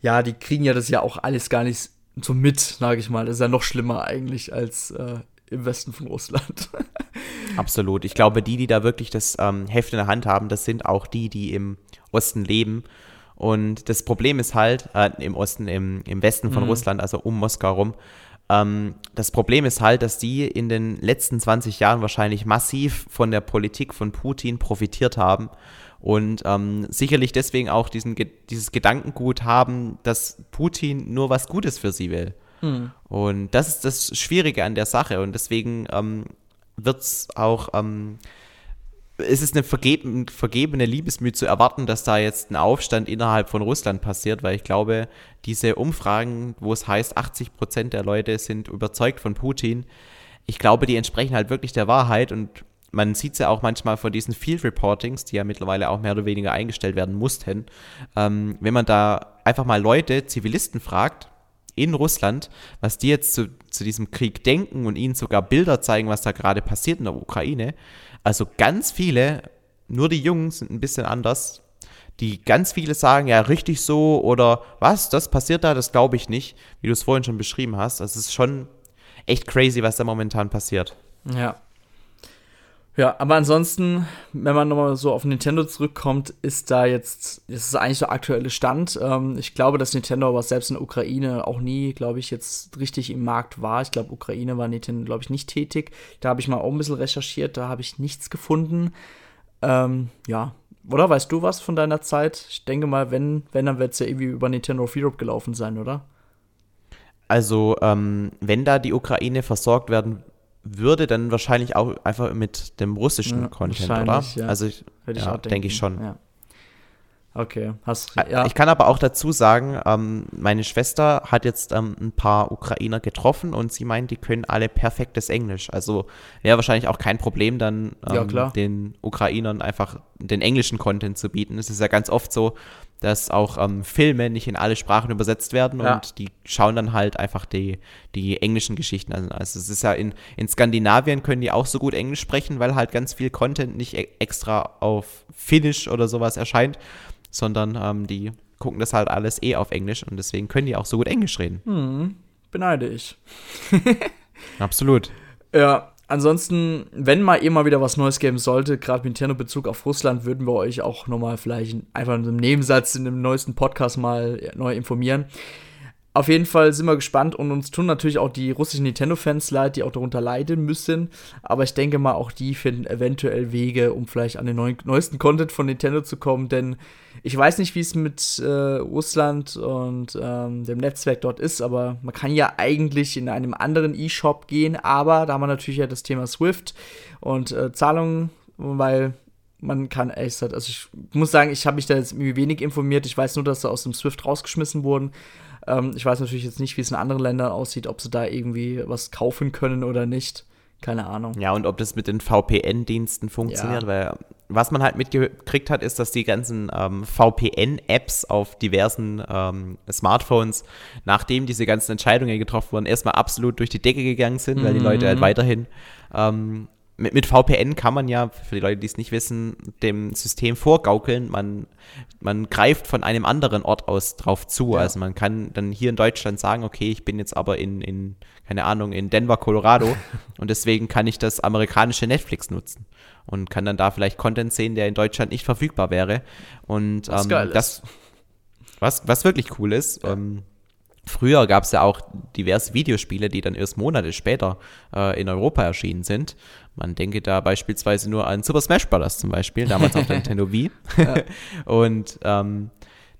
Ja, die kriegen ja das ja auch alles gar nicht so mit, sage ich mal. Das ist ja noch schlimmer eigentlich als äh, im Westen von Russland. Absolut. Ich glaube, die, die da wirklich das ähm, Heft in der Hand haben, das sind auch die, die im Osten leben. Und das Problem ist halt, äh, im Osten, im, im Westen von mhm. Russland, also um Moskau rum, ähm, das Problem ist halt, dass die in den letzten 20 Jahren wahrscheinlich massiv von der Politik von Putin profitiert haben und ähm, sicherlich deswegen auch diesen, dieses Gedankengut haben, dass Putin nur was Gutes für sie will. Mhm. Und das ist das Schwierige an der Sache und deswegen ähm, wird es auch, ähm, es ist eine vergeben, vergebene Liebesmühe zu erwarten, dass da jetzt ein Aufstand innerhalb von Russland passiert, weil ich glaube, diese Umfragen, wo es heißt, 80 Prozent der Leute sind überzeugt von Putin, ich glaube, die entsprechen halt wirklich der Wahrheit und man sieht es ja auch manchmal von diesen Field Reportings, die ja mittlerweile auch mehr oder weniger eingestellt werden mussten, ähm, wenn man da einfach mal Leute, Zivilisten fragt, in Russland, was die jetzt zu, zu diesem Krieg denken und ihnen sogar Bilder zeigen, was da gerade passiert in der Ukraine. Also ganz viele, nur die Jungen sind ein bisschen anders, die ganz viele sagen, ja, richtig so oder was, das passiert da, das glaube ich nicht, wie du es vorhin schon beschrieben hast. Also es ist schon echt crazy, was da momentan passiert. Ja, ja, aber ansonsten, wenn man nochmal so auf Nintendo zurückkommt, ist da jetzt, das ist eigentlich der aktuelle Stand. Ähm, ich glaube, dass Nintendo aber selbst in der Ukraine auch nie, glaube ich, jetzt richtig im Markt war. Ich glaube, Ukraine war Nintendo, glaube ich, nicht tätig. Da habe ich mal auch ein bisschen recherchiert, da habe ich nichts gefunden. Ähm, ja, oder weißt du was von deiner Zeit? Ich denke mal, wenn, wenn dann wird es ja irgendwie über Nintendo of Europe gelaufen sein, oder? Also, ähm, wenn da die Ukraine versorgt werden würde, dann wahrscheinlich auch einfach mit dem russischen ja, Content, oder? Ja. Also ich, ja, denke ich schon. Ja. Okay, hast ja. Ich kann aber auch dazu sagen, ähm, meine Schwester hat jetzt ähm, ein paar Ukrainer getroffen und sie meint, die können alle perfektes Englisch. Also wäre wahrscheinlich auch kein Problem, dann ähm, den Ukrainern einfach den englischen Content zu bieten. Es ist ja ganz oft so, dass auch ähm, Filme nicht in alle Sprachen übersetzt werden ja. und die schauen dann halt einfach die, die englischen Geschichten an. Also es ist ja in, in Skandinavien können die auch so gut Englisch sprechen, weil halt ganz viel Content nicht e extra auf Finnisch oder sowas erscheint sondern ähm, die gucken das halt alles eh auf Englisch und deswegen können die auch so gut Englisch reden. Hm, beneide ich. Absolut. Ja, ansonsten, wenn mal immer wieder was Neues geben sollte, gerade mit Nintendo-Bezug auf Russland, würden wir euch auch nochmal vielleicht einfach in einem Nebensatz in dem neuesten Podcast mal neu informieren. Auf jeden Fall sind wir gespannt und uns tun natürlich auch die russischen Nintendo-Fans leid, die auch darunter leiden müssen. Aber ich denke mal, auch die finden eventuell Wege, um vielleicht an den neuen, neuesten Content von Nintendo zu kommen. Denn ich weiß nicht, wie es mit äh, Russland und ähm, dem Netzwerk dort ist, aber man kann ja eigentlich in einem anderen E-Shop gehen. Aber da haben wir natürlich ja das Thema Swift und äh, Zahlungen, weil man kann echt, also ich muss sagen, ich habe mich da jetzt irgendwie wenig informiert. Ich weiß nur, dass sie aus dem Swift rausgeschmissen wurden. Ähm, ich weiß natürlich jetzt nicht, wie es in anderen Ländern aussieht, ob sie da irgendwie was kaufen können oder nicht. Keine Ahnung. Ja, und ob das mit den VPN-Diensten funktioniert, ja. weil was man halt mitgekriegt hat, ist, dass die ganzen ähm, VPN-Apps auf diversen ähm, Smartphones, nachdem diese ganzen Entscheidungen getroffen wurden, erstmal absolut durch die Decke gegangen sind, mhm. weil die Leute halt mhm. weiterhin ähm, mit, mit VPN kann man ja, für die Leute, die es nicht wissen, dem System vorgaukeln. Man, man greift von einem anderen Ort aus drauf zu. Ja. Also man kann dann hier in Deutschland sagen, okay, ich bin jetzt aber in, in keine Ahnung, in Denver, Colorado und deswegen kann ich das amerikanische Netflix nutzen und kann dann da vielleicht Content sehen, der in Deutschland nicht verfügbar wäre. Und ähm, das, was, was wirklich cool ist, ja. ähm, Früher gab es ja auch diverse Videospiele, die dann erst Monate später äh, in Europa erschienen sind. Man denke da beispielsweise nur an Super Smash Bros. zum Beispiel, damals auf der Nintendo Wii. Und ähm,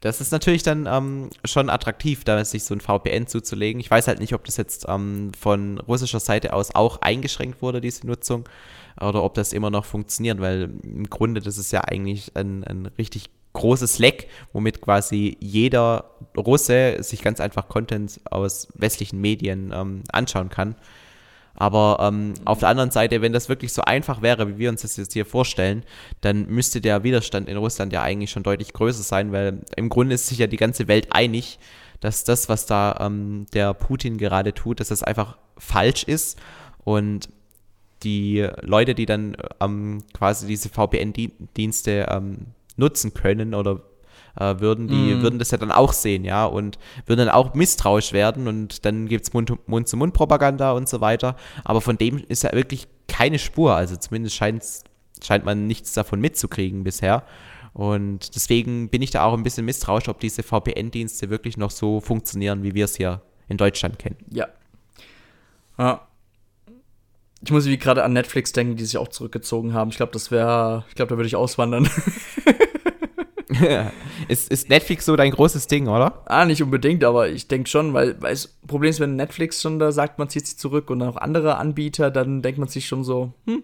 das ist natürlich dann ähm, schon attraktiv, da sich so ein VPN zuzulegen. Ich weiß halt nicht, ob das jetzt ähm, von russischer Seite aus auch eingeschränkt wurde, diese Nutzung, oder ob das immer noch funktioniert, weil im Grunde das ist ja eigentlich ein, ein richtig großes Leck, womit quasi jeder Russe sich ganz einfach Content aus westlichen Medien ähm, anschauen kann. Aber ähm, auf der anderen Seite, wenn das wirklich so einfach wäre, wie wir uns das jetzt hier vorstellen, dann müsste der Widerstand in Russland ja eigentlich schon deutlich größer sein, weil im Grunde ist sich ja die ganze Welt einig, dass das, was da ähm, der Putin gerade tut, dass das einfach falsch ist. Und die Leute, die dann ähm, quasi diese VPN-Dienste ähm, nutzen können oder äh, würden, die mm. würden das ja dann auch sehen, ja, und würden dann auch misstrauisch werden und dann gibt es Mund-zu-Mund-Propaganda und so weiter. Aber von dem ist ja wirklich keine Spur. Also zumindest scheint man nichts davon mitzukriegen bisher. Und deswegen bin ich da auch ein bisschen misstrauisch, ob diese VPN-Dienste wirklich noch so funktionieren, wie wir es hier in Deutschland kennen. Ja. Ja. Ich muss wie gerade an Netflix denken, die sich auch zurückgezogen haben. Ich glaube, das wäre, ich glaube, da würde ich auswandern. ist, ist Netflix so dein großes Ding, oder? Ah, nicht unbedingt, aber ich denke schon, weil, weil das Problem ist, wenn Netflix schon da sagt, man zieht sich zurück und dann auch andere Anbieter, dann denkt man sich schon so, hm,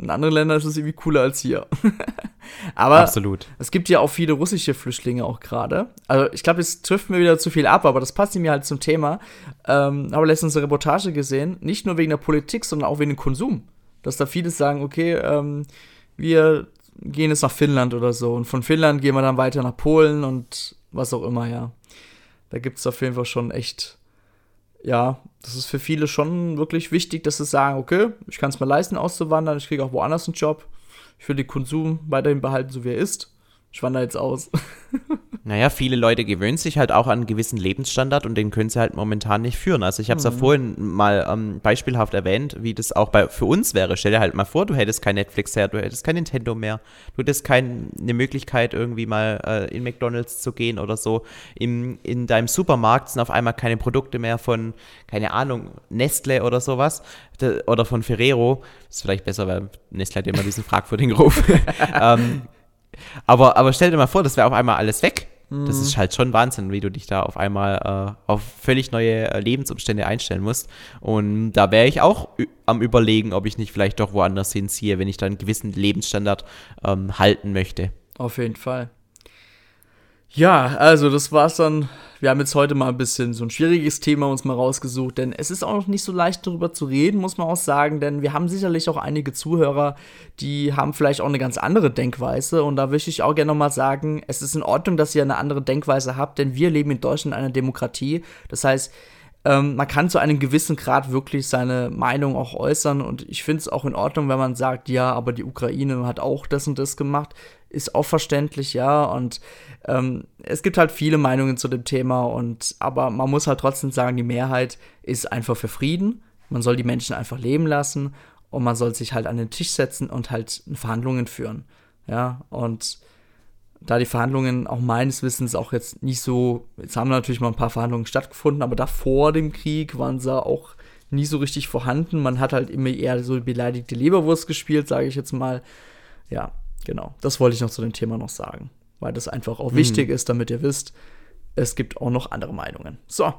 in anderen Ländern ist es irgendwie cooler als hier. aber Absolut. es gibt ja auch viele russische Flüchtlinge auch gerade. Also ich glaube, es trifft mir wieder zu viel ab, aber das passt mir halt zum Thema. Ähm, habe letztens eine Reportage gesehen, nicht nur wegen der Politik, sondern auch wegen dem Konsum. Dass da viele sagen, okay, ähm, wir gehen jetzt nach Finnland oder so. Und von Finnland gehen wir dann weiter nach Polen und was auch immer, ja. Da gibt es auf jeden Fall schon echt, ja, das ist für viele schon wirklich wichtig, dass sie sagen, okay, ich kann es mir leisten, auszuwandern, ich kriege auch woanders einen Job, ich will den Konsum weiterhin behalten, so wie er ist. Ich wandere jetzt aus. Naja, viele Leute gewöhnen sich halt auch an einen gewissen Lebensstandard und den können sie halt momentan nicht führen. Also ich habe es mhm. ja vorhin mal ähm, beispielhaft erwähnt, wie das auch bei, für uns wäre. Stell dir halt mal vor, du hättest kein Netflix mehr, du hättest kein Nintendo mehr, du hättest keine Möglichkeit irgendwie mal äh, in McDonalds zu gehen oder so. Im, in deinem Supermarkt sind auf einmal keine Produkte mehr von, keine Ahnung, Nestle oder sowas oder von Ferrero. Ist vielleicht besser, weil Nestle hat immer diesen fragwürdigen Ruf. ähm, aber, aber stell dir mal vor, das wäre auf einmal alles weg. Das ist halt schon Wahnsinn, wie du dich da auf einmal äh, auf völlig neue äh, Lebensumstände einstellen musst. Und da wäre ich auch am Überlegen, ob ich nicht vielleicht doch woanders hinziehe, wenn ich da einen gewissen Lebensstandard ähm, halten möchte. Auf jeden Fall. Ja, also das war's dann. Wir haben jetzt heute mal ein bisschen so ein schwieriges Thema uns mal rausgesucht, denn es ist auch noch nicht so leicht darüber zu reden, muss man auch sagen, denn wir haben sicherlich auch einige Zuhörer, die haben vielleicht auch eine ganz andere Denkweise und da möchte ich auch gerne nochmal sagen, es ist in Ordnung, dass ihr eine andere Denkweise habt, denn wir leben in Deutschland in einer Demokratie. Das heißt, ähm, man kann zu einem gewissen Grad wirklich seine Meinung auch äußern und ich finde es auch in Ordnung, wenn man sagt, ja, aber die Ukraine hat auch das und das gemacht ist auch verständlich, ja. Und ähm, es gibt halt viele Meinungen zu dem Thema und aber man muss halt trotzdem sagen, die Mehrheit ist einfach für Frieden. Man soll die Menschen einfach leben lassen und man soll sich halt an den Tisch setzen und halt Verhandlungen führen. Ja, und da die Verhandlungen auch meines Wissens auch jetzt nicht so, jetzt haben natürlich mal ein paar Verhandlungen stattgefunden, aber davor dem Krieg waren sie auch nie so richtig vorhanden. Man hat halt immer eher so beleidigte Leberwurst gespielt, sage ich jetzt mal. Ja, Genau, das wollte ich noch zu dem Thema noch sagen, weil das einfach auch mhm. wichtig ist, damit ihr wisst, es gibt auch noch andere Meinungen. So,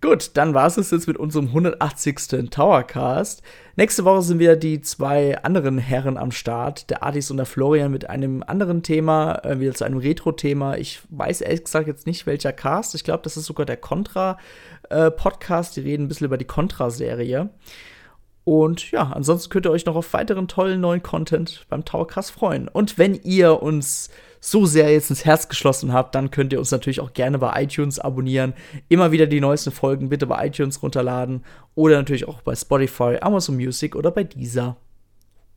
gut, dann war es jetzt mit unserem 180. Towercast. Nächste Woche sind wieder die zwei anderen Herren am Start, der Artis und der Florian, mit einem anderen Thema, äh, wieder zu einem Retro-Thema. Ich weiß ehrlich gesagt jetzt nicht, welcher Cast. Ich glaube, das ist sogar der Contra-Podcast. Äh, die reden ein bisschen über die Contra-Serie. Und ja, ansonsten könnt ihr euch noch auf weiteren tollen neuen Content beim Towercast freuen. Und wenn ihr uns so sehr jetzt ins Herz geschlossen habt, dann könnt ihr uns natürlich auch gerne bei iTunes abonnieren. Immer wieder die neuesten Folgen bitte bei iTunes runterladen oder natürlich auch bei Spotify, Amazon Music oder bei Deezer.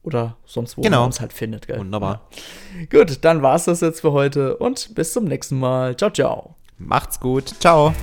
Oder sonst wo genau. man es halt findet. Gell? Wunderbar. Ja. Gut, dann war es das jetzt für heute und bis zum nächsten Mal. Ciao, ciao. Macht's gut. Ciao.